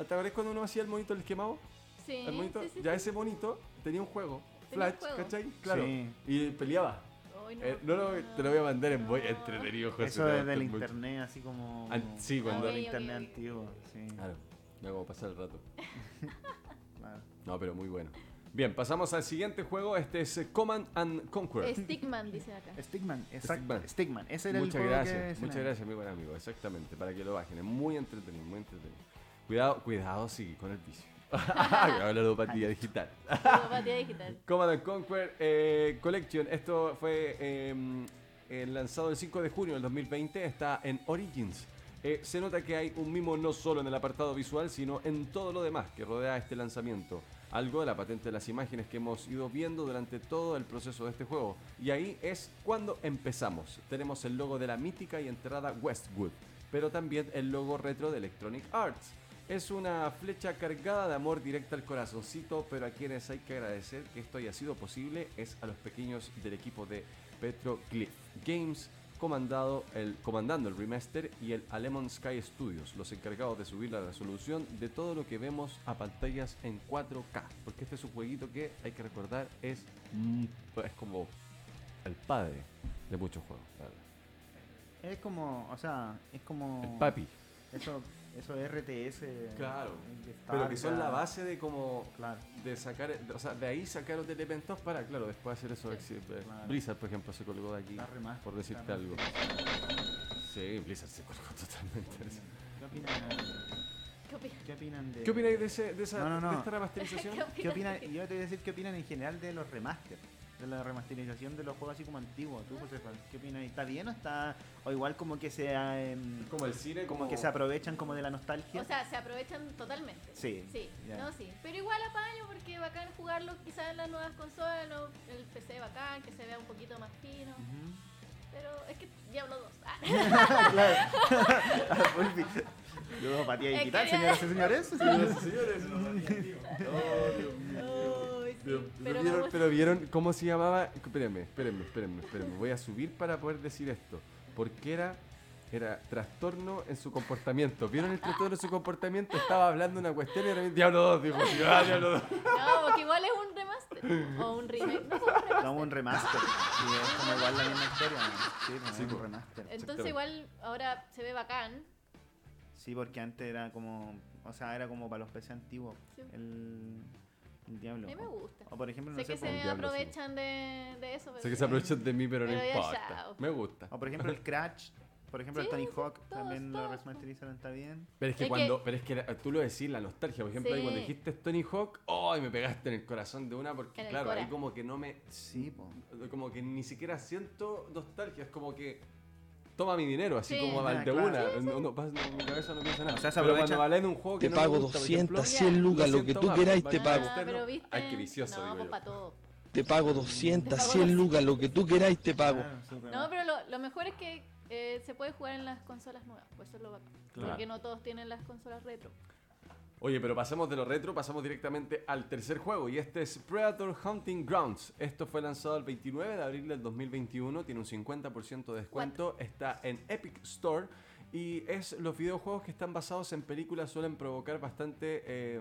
¿Te acuerdas cuando uno hacía el monito del quemado? Sí, El monito, sí, sí, ya sí. ese monito tenía un juego, Tenía un Flash, juego. ¿cachai? Claro. Sí. Y peleaba. Ay, no Eh, no, lo- acuerdo. te lo voy a mandar en No. entretenido, José. Eso es del gustar mucho. internet, así como. An- sí, cuando- del Ok, ok, internet ok. antiguo. Sí, Claro, me hago pasar el rato. claro. No, pero muy bueno. Bien, pasamos al siguiente juego. Este es eh, Command and Conquer. Stickman, dice acá. Stickman, exacto. Stickman. Stickman. Ese era el Muchas juego gracias, que muchas gracias, mi buen amigo. Exactamente, para que lo bajen. Es muy entretenido, muy entretenido. Cuidado, cuidado, sí, con el vicio. la ludopatía digital. Ludopatía digital. Command and Conquer eh, Collection. Esto fue eh, eh, lanzado el 5 de junio del 2020. Está en Origins. Eh, se nota que hay un mimo no solo en el apartado visual, sino en todo lo demás que rodea este lanzamiento. Algo de la patente de las imágenes que hemos ido viendo durante todo el proceso de este juego. Y ahí es cuando empezamos. Tenemos el logo de la mítica y enterrada Westwood, pero también el logo retro de Electronic Arts. Es una flecha cargada de amor directa al corazoncito, pero a quienes hay que agradecer que esto haya sido posible es a los pequeños del equipo de Petroglyph Games, comandado el, comandando el remaster, y el Alemon Sky Studios, los encargados de subir la resolución de todo lo que vemos a pantallas en 4K. Porque este es un jueguito que hay que recordar es, es como el padre de muchos juegos. Es como, o sea, es como. El papi. Eso, eso RTS. Claro, Pero que son la base de como Claro. de sacar, o sea, de ahí sacar los elementos para, claro, después hacer eso. Sí. eh, Claro. Blizzard, por ejemplo, se colgó de aquí, remaster, por decirte algo. Sí, Blizzard se colgó totalmente. de eso. ¿Qué opinan, ¿Qué opinas? qué opinan de.? ¿Qué opináis de, ese, de, esa, No, no, no. de esta remasterización? ¿Qué opinan? Yo te voy a decir qué opinan en general de los remaster, de la remasterización de los juegos así como antiguos. ¿Tú, Josefa, qué opinas? ¿Está bien o está.? O igual como que se. em, como el cine, como que se aprovechan como de la nostalgia. O sea, se aprovechan totalmente. Sí, Sí, no, sí. Pero igual apaño porque bacán jugarlo quizás en las nuevas consolas, ¿no? el PC bacán, que se vea un poquito más fino. Pero es que Diablo 2. Ah. claro. Fulvi. Ludopatía Es digital, que- señoras y señores. Ay, sí, Pero, pero vieron, como- pero vieron cómo se llamaba. Espérenme, espérenme, espérenme, espérenme. Voy a subir para poder decir esto. Porque era, era trastorno en su comportamiento. ¿Vieron el trastorno en su comportamiento? Estaba hablando una cuestión y era Diablo 2, dijo. Ah, Diablo 2. No, porque igual es un remaster. O un remake. No, un remaster. No, un remaster. Y es como igual la misma historia. Sí, pues, Sí, es un pues. remaster. Entonces igual ahora se ve bacán. Sí, porque antes era como. O sea, era como para los PC antiguos. Sí. El Diablo. A mí me gusta. O por ejemplo, no sé sé. que se Diablo, sí. aprovechan de, de eso. Pero Sé que se aprovechan de mí, pero, no Pero importa. Me gusta. O por ejemplo, el Crash. Por ejemplo, Sí, el Tony Hawk todos, también lo todos. remasterizaron, está bien. Pero es que Es cuando, que- pero es que tú lo decís, la nostalgia, por ejemplo, ahí cuando dijiste Tony Hawk, ¡ay! me pegaste en el corazón de una porque claro, ahí como que no me Sí, po. como que ni siquiera siento nostalgia, es como que toma mi dinero, así Sí. como Ah, de claro. una. Sí, sí. No, no, pasa- no, mi cabeza no piensa nada. O sea, se Pero cuando de un juego que Te no pago gusta, por 200, ejemplo, 100 lucas, lo que tú queráis te pago. Ah, pero viste. Ay, qué vicioso, digo yo. para todo. Te pago 200, Te pago 100 lucas, lo que tú queráis te pago. Súper No, pero lo, lo mejor es que eh, se puede jugar en las consolas nuevas. Pues eso es lo bacán. Claro. Porque no todos tienen las consolas retro. Oye, pero pasamos de lo retro, pasamos directamente al tercer juego y este es Predator Hunting Grounds. Esto fue lanzado el 29 de abril del 2021, tiene un 50% de descuento, está en Epic Store y es los videojuegos que están basados en películas suelen provocar bastante eh,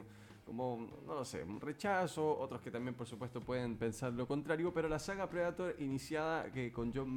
como, no lo sé, un rechazo, otros que también por supuesto pueden pensar lo contrario, pero la saga Predator iniciada que con John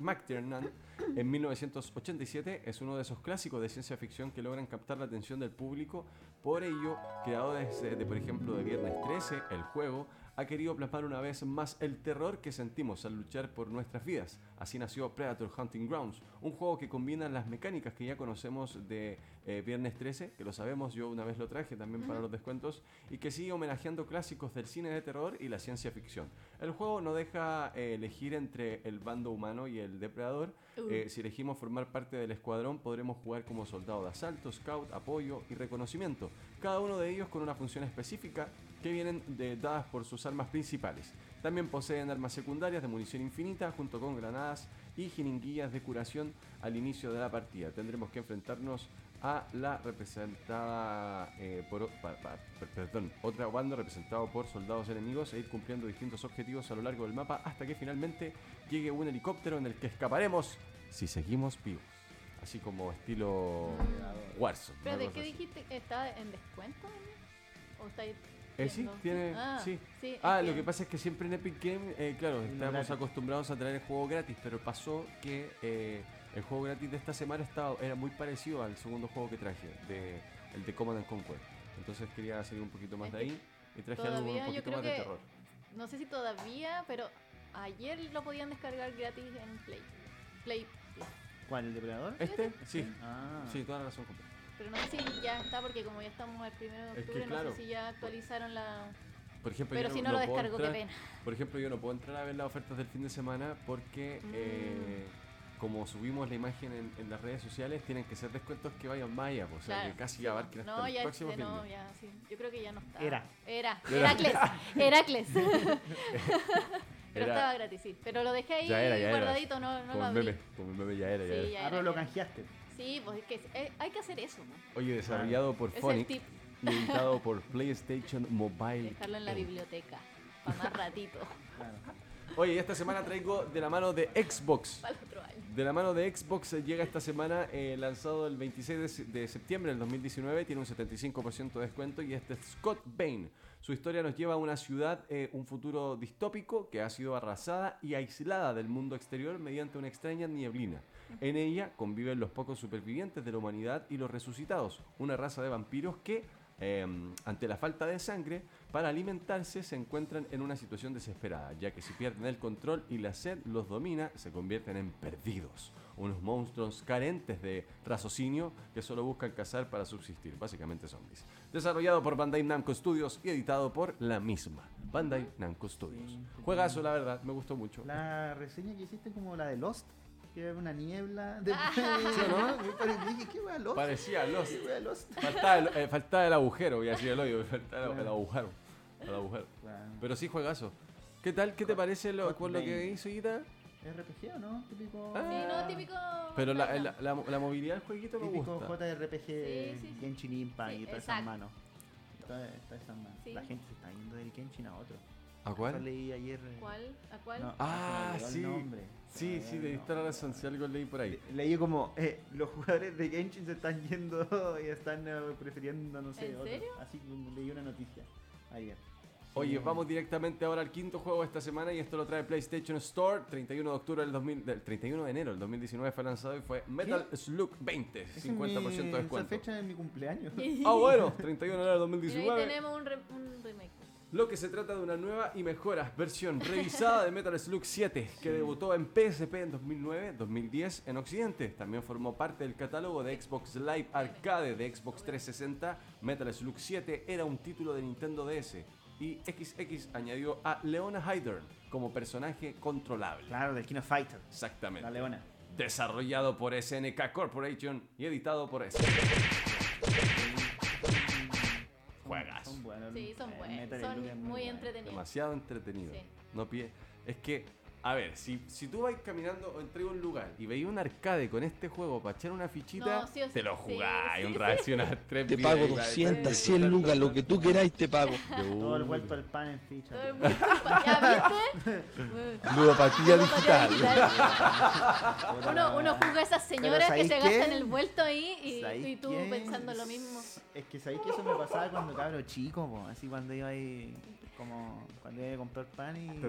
McTiernan en 1987 es uno de esos clásicos de ciencia ficción que logran captar la atención del público. Por ello, creadores de, por ejemplo, de Viernes 13, el juego, ha querido plasmar una vez más el terror que sentimos al luchar por nuestras vidas. Así nació Predator Hunting Grounds, un juego que combina las mecánicas que ya conocemos de eh, Viernes 13, que lo sabemos, yo una vez lo traje también para los descuentos, y que sigue homenajeando clásicos del cine de terror y la ciencia ficción. El juego no deja eh, elegir entre el bando humano y el depredador. Uh. Eh, si elegimos formar parte del escuadrón, podremos jugar como soldado de asalto, scout, apoyo y reconocimiento. Cada uno de ellos con una función específica que vienen de- dadas por sus armas principales. También poseen armas secundarias de munición infinita junto con granadas y jeringuillas de curación al inicio de la partida. Tendremos que enfrentarnos a la representada eh, por pa- pa- perdón, otra banda representada por soldados enemigos e ir cumpliendo distintos objetivos a lo largo del mapa hasta que finalmente llegue un helicóptero en el que escaparemos si seguimos vivos. Así como estilo Warzone. Pero ¿de qué así. dijiste? ¿Está en descuento? ¿O está ahí Eh, sí, tiene. Ah, sí. sí, Ah, lo que pasa es que siempre en Epic Game, eh, claro, estamos acostumbrados a traer el juego gratis, pero pasó que eh, el juego gratis de esta semana estaba, era muy parecido al segundo juego que traje, de, el de Command and Conquer. Entonces quería salir un poquito más Es de ahí y traje algo un poquito creo más de terror. no sé si todavía, pero ayer lo podían descargar gratis en Play. Play, ¿Cuál, el depredador? ¿Este? Sí. Ah, Sí, toda la razón, compa. Pero no sé si ya está porque como ya estamos al primero de Es que octubre, claro. no sé si ya actualizaron la... Por ejemplo, Pero yo si no lo descargo, qué pena. Por ejemplo, yo no puedo entrar a ver las ofertas del fin de semana porque Mm. eh, como subimos la imagen en, en las redes sociales, tienen que ser descuentos que vayan más allá, pues, o sea, Claro, que casi sí, abarquen hasta No, el ya próximo este, fin no, ya, sí. Yo creo que ya no está. Era. Era. Era. Heracles. Heracles. pero Era- estaba gratis, sí. Pero lo dejé ahí Ya era, ya era. guardadito, no, no como lo el abrí. meme, como el meme ya era, ya Sí, era. ya Ah, era, pero lo canjeaste. Sí, pues es que eh, hay que hacer eso, ¿no? Oye, desarrollado por Es el Phonic tip. y editado por PlayStation Mobile. Dejarlo en la biblioteca. Para más ratito. Claro. Oye, esta semana traigo de la mano de Xbox. De la mano de Xbox llega esta semana, eh, lanzado el 26 de, de septiembre del 2019, tiene un 75% de descuento y este es Scott Bain. Su historia nos lleva a una ciudad, eh, un futuro distópico que ha sido arrasada y aislada del mundo exterior mediante una extraña nieblina. En ella conviven los pocos supervivientes de la humanidad y los resucitados, una raza de vampiros que, eh, ante la falta de sangre, para alimentarse se encuentran en una situación desesperada, ya que si pierden el control y la sed los domina, se convierten en perdidos. Unos monstruos carentes de raciocinio que solo buscan cazar para subsistir, básicamente zombies. Desarrollado por Bandai Namco Studios y editado por la misma Bandai Namco Studios. Juegazo, la verdad, me gustó mucho. La reseña que hiciste como la de Lost, que era una niebla. De... Ah. ¿Sí o no? Dije, ¿qué wea Lost? Parecía Lost. ¿Qué Lost? Faltaba el, eh, faltaba el agujero, voy a decir el hoyo, faltaba el, el agujero. El agujero. Claro. Pero sí, juegazo. ¿Qué tal? ¿Qué te parece lo, con lo que hizo Guita? RPG o no? Típico. Ah. Sí, no, típico. Pero la, la, la, la movilidad del jueguito me Típico gusta. JRPG, Sí, sí, sí. Genshin Impact Sí, y todas esas manos. Todas todas esas manos. Sí. La gente se está yendo del Genshin a otro. ¿A Eso cuál? leí ayer. eh, ¿Cuál? ¿A cuál? no, Ah, sí. Sí, sí, de toda la razón. Si algo leí por ahí. Le- Leí como, eh, los jugadores de Genshin se están yendo y están eh, prefiriendo, no sé, ¿En otro. serio? Así como leí una noticia ayer. Oye, vamos directamente ahora al quinto juego de esta semana y esto lo trae PlayStation Store. 31 de octubre del, 2000, del 31 de enero del 2019 fue lanzado y fue Metal Slug 20, Esa es 50% mi- de Esa descuento. fecha es mi cumpleaños. Ah, bueno, 31 de enero del Y ahí 2019. tenemos un, re- un remake. Lo que se trata de una nueva y mejora versión revisada de Metal Slug 7, que debutó en PSP en 2009-2010 en Occidente. También formó parte del catálogo de Xbox Live Arcade de Xbox 360. Metal Slug 7 era un título de Nintendo DS. Y XX añadió a Leona Hydern como personaje controlable. Claro, del Kino Fighter. Exactamente. La leona. Desarrollado por SNK Corporation y editado por S. Juegas. Son buenos. Sí, son Eh, buenos. Son muy entretenidos. Demasiado entretenido. Sí. No pie. Es que, a ver, si, si tú vas caminando a un lugar y veis un arcade con este juego para echar una fichita, No, sí o sí, te lo jugáis. sí, un sí. reaccionar tres Te pago y va a- 200, 100 lucas, lo que tú queráis te pago. Todo el vuelto al pan en ficha. Todo el ¿Ya viste? Ludopatía Ludopatía digital. Uno, uno juzga a esas señoras que ¿sabéis se qué? gastan el vuelto ahí y, ¿Sabéis y tú qué? pensando lo mismo. Es que sabéis que eso me pasaba cuando cabro chico, po, así cuando iba ahí, como cuando iba a comprar pan y. Te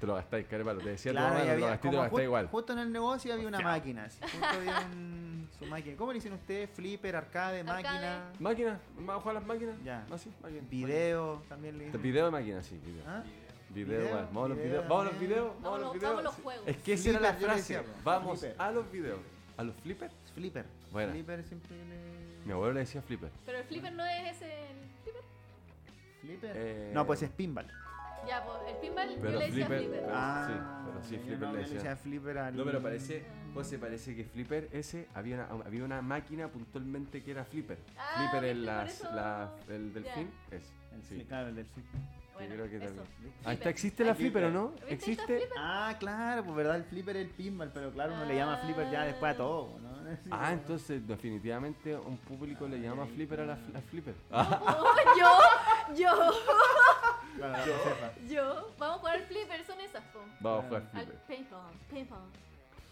Te lo gastáis, carepalo. Te decía Claro, tu mamá, te lo había, gastáis, te lo gastáis igual. justo en el negocio había una máquina, así, justo había un- su máquina. ¿Cómo le dicen ustedes? Flipper, arcade, máquina, ¿Máquina? ¿Vamos a las máquinas? Ya. ¿Ah, sí? Máquina. video, también le dicen. Video de máquina, sí. Video. ¿Ah? Video, Video, igual. Vamos a los video videos. Vamos a los videos. Vamos a los vamos videos. a los. Es que esa era la frase. decía, po, Vamos flipper. a los videos. ¿A los flippers? Flipper. Buena. Flipper siempre le. Mi abuelo le decía flipper. Pero el flipper no es ese. Flipper. Eh, No, pues es pinball. Ya, pues el pinball Pero yo le decía flipper- flipper. Ah, sí, pero sí, Flipper no, le yo decía. Flipper al. No, pero parece, José, parece que Flipper ese había una, había una máquina puntualmente que era Flipper. Ah, flipper el, las, eso- la- el delfín es. El Sí. el del Bueno, creo que eso. Ahí está, existe la flipper, ¿o flipper. no? ¿Viste esta ¿Existe? flipper? Ah, claro, pues verdad, el flipper es el pinball, pero claro, uno le llama flipper ya después a todo, ¿no? Sí, Ah, entonces definitivamente un público le llama flipper a la, fl- a flipper. Oh, yo, yo, Claro, yo. Vamos a jugar al flipper, son esas, po. Vamos a jugar Al flipper. paintball, paintball.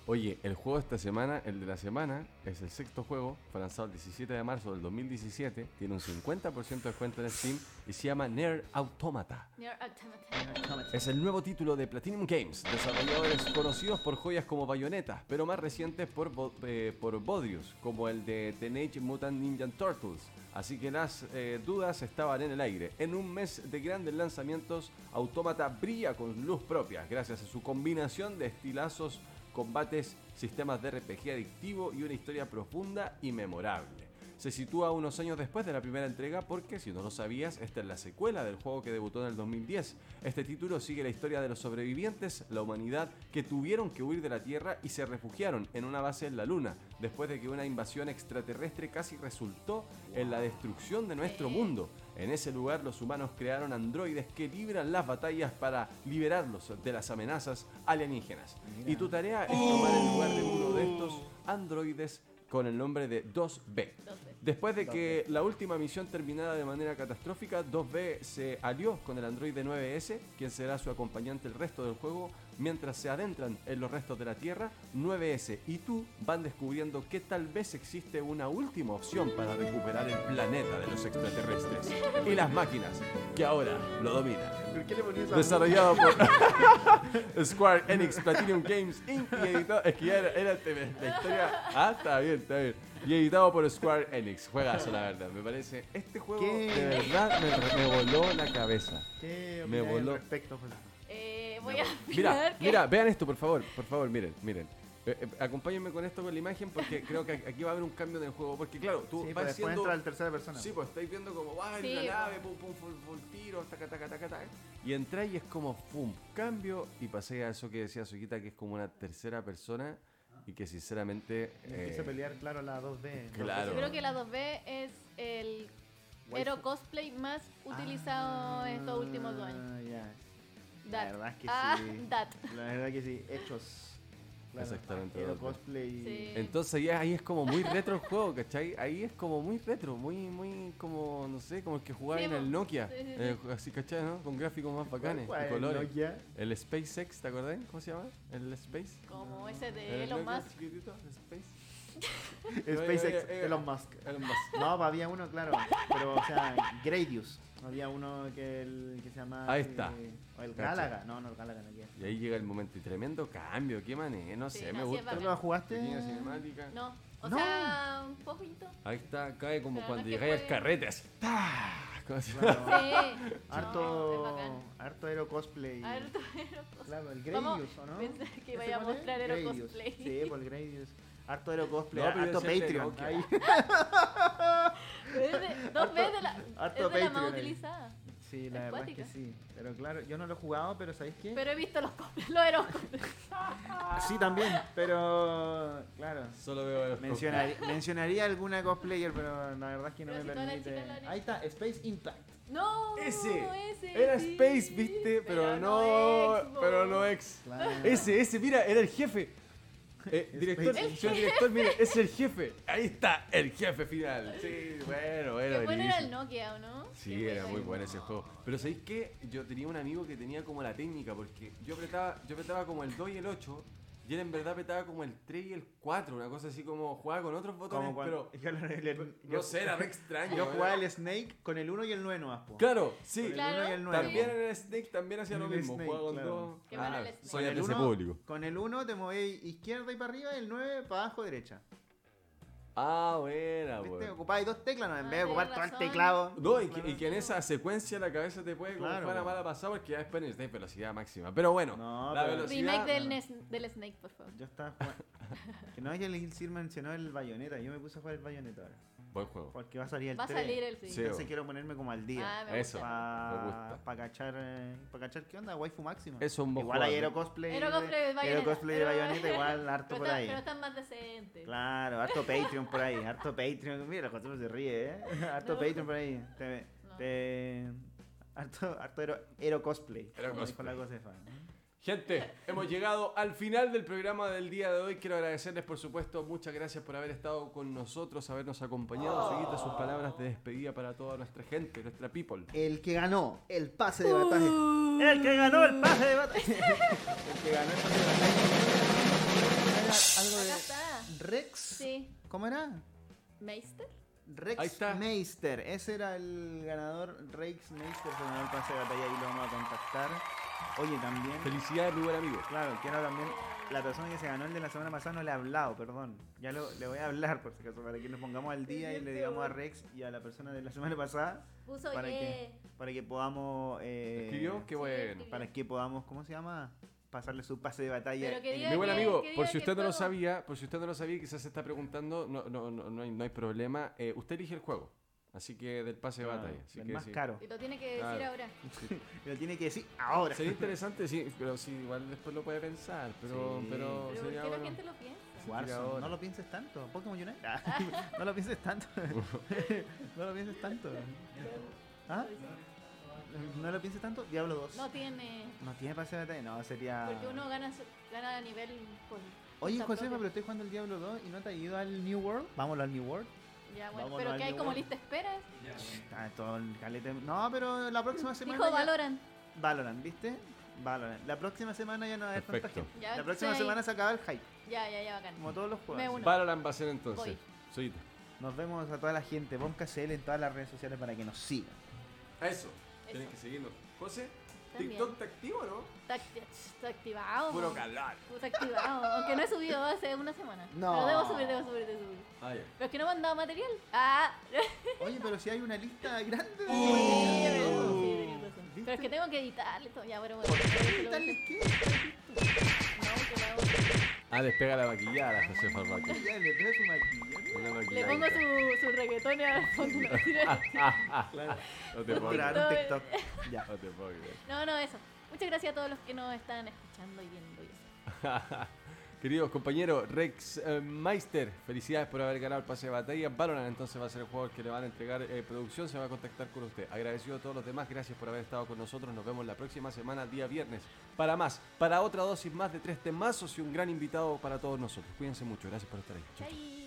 Oye, el juego de esta semana, el de la semana, es el sexto juego, fue lanzado el 17 de marzo del 2017, tiene un 50% de descuento en Steam y se llama Nier Automata. Near Automata. Es el nuevo título de Platinum Games, desarrolladores conocidos por joyas como Bayonetta, pero más recientes por, Bo- eh, por Bodius, como el de Teenage Mutant Ninja Turtles. Así que las eh, dudas estaban en el aire. En un mes de grandes lanzamientos, Automata brilla con luz propia, gracias a su combinación de estilazos, combates, sistemas de RPG adictivo y una historia profunda y memorable. Se sitúa unos años después de la primera entrega porque, si no lo sabías, esta es la secuela del juego que debutó en el 2010. Este título sigue la historia de los sobrevivientes, la humanidad, que tuvieron que huir de la Tierra y se refugiaron en una base en la Luna, después de que una invasión extraterrestre casi resultó en la destrucción de nuestro mundo. En ese lugar los humanos crearon androides que libran las batallas para liberarlos de las amenazas alienígenas. Y tu tarea es tomar el lugar de uno de estos androides con el nombre de 2B. Después de que la última misión terminara de manera catastrófica, 2B se alió con el androide 9S, quien será su acompañante el resto del juego, mientras se adentran en los restos de la Tierra, 9S y tú van descubriendo que tal vez existe una última opción para recuperar el planeta de los extraterrestres y las máquinas que ahora lo dominan. ¿Por qué le Desarrollado por Square Enix Platinum Games Inc. y editado. Es que ya era, la historia. Ah, está bien, está bien. Y editado por Square Enix. Juegazo, la verdad. Me parece. Este juego ¿Qué? de verdad me, me voló la cabeza. ¿Qué Me voló. respecto? Voy a Mira, que- mira, vean esto, por favor. Por favor, miren, miren. Eh, eh, acompáñenme con esto con la imagen porque creo que aquí va a haber un cambio en el juego. Porque, claro, tú Sí, pues vas después siendo. entra en tercera persona. Sí, pues estáis viendo como va en Sí, pues. nave, pum, pum, full, full tiro, taca, taca, taca, taca. Y entráis y es como, pum, cambio. Y pasé a eso que decía Suquita, que es como una tercera persona y que sinceramente. Y Empieza a eh, pelear, claro, la 2B. Claro. Yo creo que la 2B es el hero cosplay más utilizado en estos últimos dos años. Ah, ya. La verdad es que ah, sí. that. La verdad que sí. Hechos. Claro. Exactamente, Hero 2B. cosplay. Sí. Entonces ahí, ahí es como muy retro el juego, ¿cachai? Ahí es como muy retro, muy, muy como, no sé, como el que jugaba Sí, en el Nokia. Sí, sí, sí. eh, así, ¿cachai? ¿no? Con gráficos más bacanes, ¿Cuál y es? colores. Nokia? El SpaceX, ¿te acordás? ¿Cómo se llama? El Space. Como ese El de Elon Musk. el Space. SpaceX, Oye, oye. Elon Musk. Elon Musk. No, pues había uno, claro. Pero, o sea, Gradius. Había uno que, el, que se llama. Ahí eh, está. o el. Gálaga. No, no, el Gálaga no queda. Y ahí llega el momento y tremendo cambio, qué manera, no Sí, sé, no, me sí, gusta. ¿Tú lo jugaste? Cinemática. No, o No. sea, un poquito. Ahí está, cae como Pero cuando no es que llegáis al carrete así. Claro. Sí. Harto, No, harto hero cosplay. Harto hero cosplay. Claro, el. Gradius, ¿o no? Pensé que ¿Ese iba a mostrar Gradius. cosplay. Sí, por el Gradius. Harto hero cosplay, No, harto de Patreon. De- Dos veces de la, harto es de la más utilizada. Sí, la verdad es que sí. Pero claro, yo no lo he jugado, pero ¿sabéis qué? Pero he visto los cosplays, los hero cosplay. Sí, también, pero claro. Solo veo los Mencionaría, mencionaría alguna cosplayer, pero la verdad es que no Pero me si permite. lo. Ahí está, Space Intact. No, Ese, ese Era sí. Space, viste, pero, no, pero no ex. Claro. Ese, ese, mira, era el jefe. Eh, director, señor director, mire, es el jefe. Ahí está, el jefe final. Sí, bueno, Qué era bueno era el. Nokia, ¿o no? Sí, Qué era bueno. muy bueno ese juego. Pero ¿sabéis qué? Yo tenía un amigo que tenía como la técnica, porque yo apretaba, yo apretaba como el 2 y el 8, y él en verdad apretaba como el 3 y el 4, una cosa así como jugaba con otros botones, Como cuando- pero yo, el- el- no yo- sé, era re extraño. Yo era- jugaba el Snake con el 1 y el 9 nomás, po. Claro, sí. Con el Claro. 1 y el 9. También en el Snake también hacía lo el mismo, Snake, jugaba con claro. dos. Qué bueno Ah, el Snake. soy el ese uno- público. Con el 1 te movéis izquierda y para arriba y el 9 para abajo derecha. Ah, buena, weón. Ocupáis dos teclas, no, en Ah, vez de ocupar todo el razón. teclado. No, y que, y que en esa secuencia la cabeza te puede como Claro, po. mala pasada porque ya después necesitas velocidad máxima. Pero bueno, No, la pero- velocidad. Remake del, Nes- del Snake, por favor. Yo estaba jugando. que no, que el Sir mencionó el bayoneta. Yo me puse a jugar el bayoneta ahora. Buen juego. Porque va a salir el Va a 3. salir el sí. Sí. Entonces quiero ponerme como al día. Ah, me Eso. gusta. Me Para gusta. cachar, eh, pa cachar qué onda, waifu máxima. Eso es un buen Igual hay juego, Hero cosplay. Hero cosplay de Hero Bayonetta. cosplay de Pero- igual harto Pero, por ahí. pero están más decentes. Claro, harto Patreon por ahí, harto Patreon. Mira, José se ríe, ¿eh? Harto No. Patreon por ahí. Te, No. te- Harto, harto cosplay. Ero como dijo cosplay. la Josefa. Gente, hemos llegado al final del programa del día de hoy. Quiero agradecerles, por supuesto, muchas gracias por haber estado con nosotros, habernos acompañado. Seguita sus palabras de despedida para toda nuestra gente, nuestra people. El que ganó el pase de batalla. El que ganó el pase de batalla. el que ganó el pase de batalla. Algo de está. Rex. Sí. ¿Cómo era? ¿Meister? Rex Ahí está. Meister. Ese era el ganador. Rex Meister se ganó el pase de batalla y lo vamos a contactar. Oye, también. Felicidades, mi buen amigo. Claro, quiero también. La persona que se ganó el de la semana pasada no le he hablado, perdón. Ya lo, le voy a hablar por si acaso, para que nos pongamos al día y le digamos a Rex y a la persona de la semana pasada Puso para que, para que podamos. eh, ¿Escribió? Qué Sí, bueno. Para que podamos, ¿cómo se llama? Pasarle su pase de batalla. Mi buen amigo, por si usted no lo sabía, por si usted no lo sabía, y quizás se está preguntando, no, no, no, no hay, no hay problema. eh, usted elige el juego, así que del pase de Claro, batalla. Así el que más sí. caro. Y lo tiene que decir Claro. ahora. Lo tiene que decir ahora. Sería interesante, sí, pero sí, igual después lo puede pensar, pero, Sí. pero, Pero ¿por sería qué la gente lo piensa? Warzone, ahora. no lo pienses tanto. Pokémon Unite. Ah, no lo pienses tanto. no lo pienses tanto. ¿Ah? No lo pienses tanto. Diablo 2. No tiene. No tiene pase de batalla. No, sería. Porque uno gana, gana a nivel. Pues, Oye, Josefa, propia. pero estoy jugando el Diablo 2 y no te has ido al New World. Vámonos al New World. Ya, bueno, vámonos pero que hay como lista espera. Está todo el calete. No, pero la próxima semana. Dijo ya- Valorant. Valorant, ¿viste? Valorant. La próxima semana ya no va a haber tanta gente. Ya la próxima estoy ahí. semana se acaba el hype, Ya, ya, ya, bacán. como todos los juegos. Uno. Valorant va a ser entonces. Voy. Soyita. Nos vemos a toda la gente. CL en todas las redes sociales para que nos sigan. Eso. Tienes Eso. que seguirnos. José, También. ¿TikTok te activo o no? Está, está activado. Puro calor. Está activado. Aunque no he subido hace una semana. No. Pero debo subir, debo subir, debo subir. Ah. Pero es que no me han dado material. Ah. Oye, pero si hay una lista grande de. Sí, razón, sí, tenés razón. Pero es que tengo que editarle todo. Ya, pero bueno. Dale, ¿qué? No, que hago. Ah, despega la maquillada, José Farbaco. Ya le pega su maquillaje. Le pongo su, su reggaetón y al fondo. Claro. No te puedo creer. TikTok. Ya. No te puedo creer. No, no, eso. Muchas gracias a todos los que nos están escuchando y viendo y eso. Queridos compañeros, Rex eh, Meister, felicidades por haber ganado el pase de batalla. Valorant entonces va a ser el al que le van a entregar eh, producción, se va a contactar con usted. Agradecido a todos los demás, gracias por haber estado con nosotros. Nos vemos la próxima semana, día viernes, para más, para otra dosis más de tres temazos y un gran invitado para todos nosotros. Cuídense mucho, gracias por estar ahí.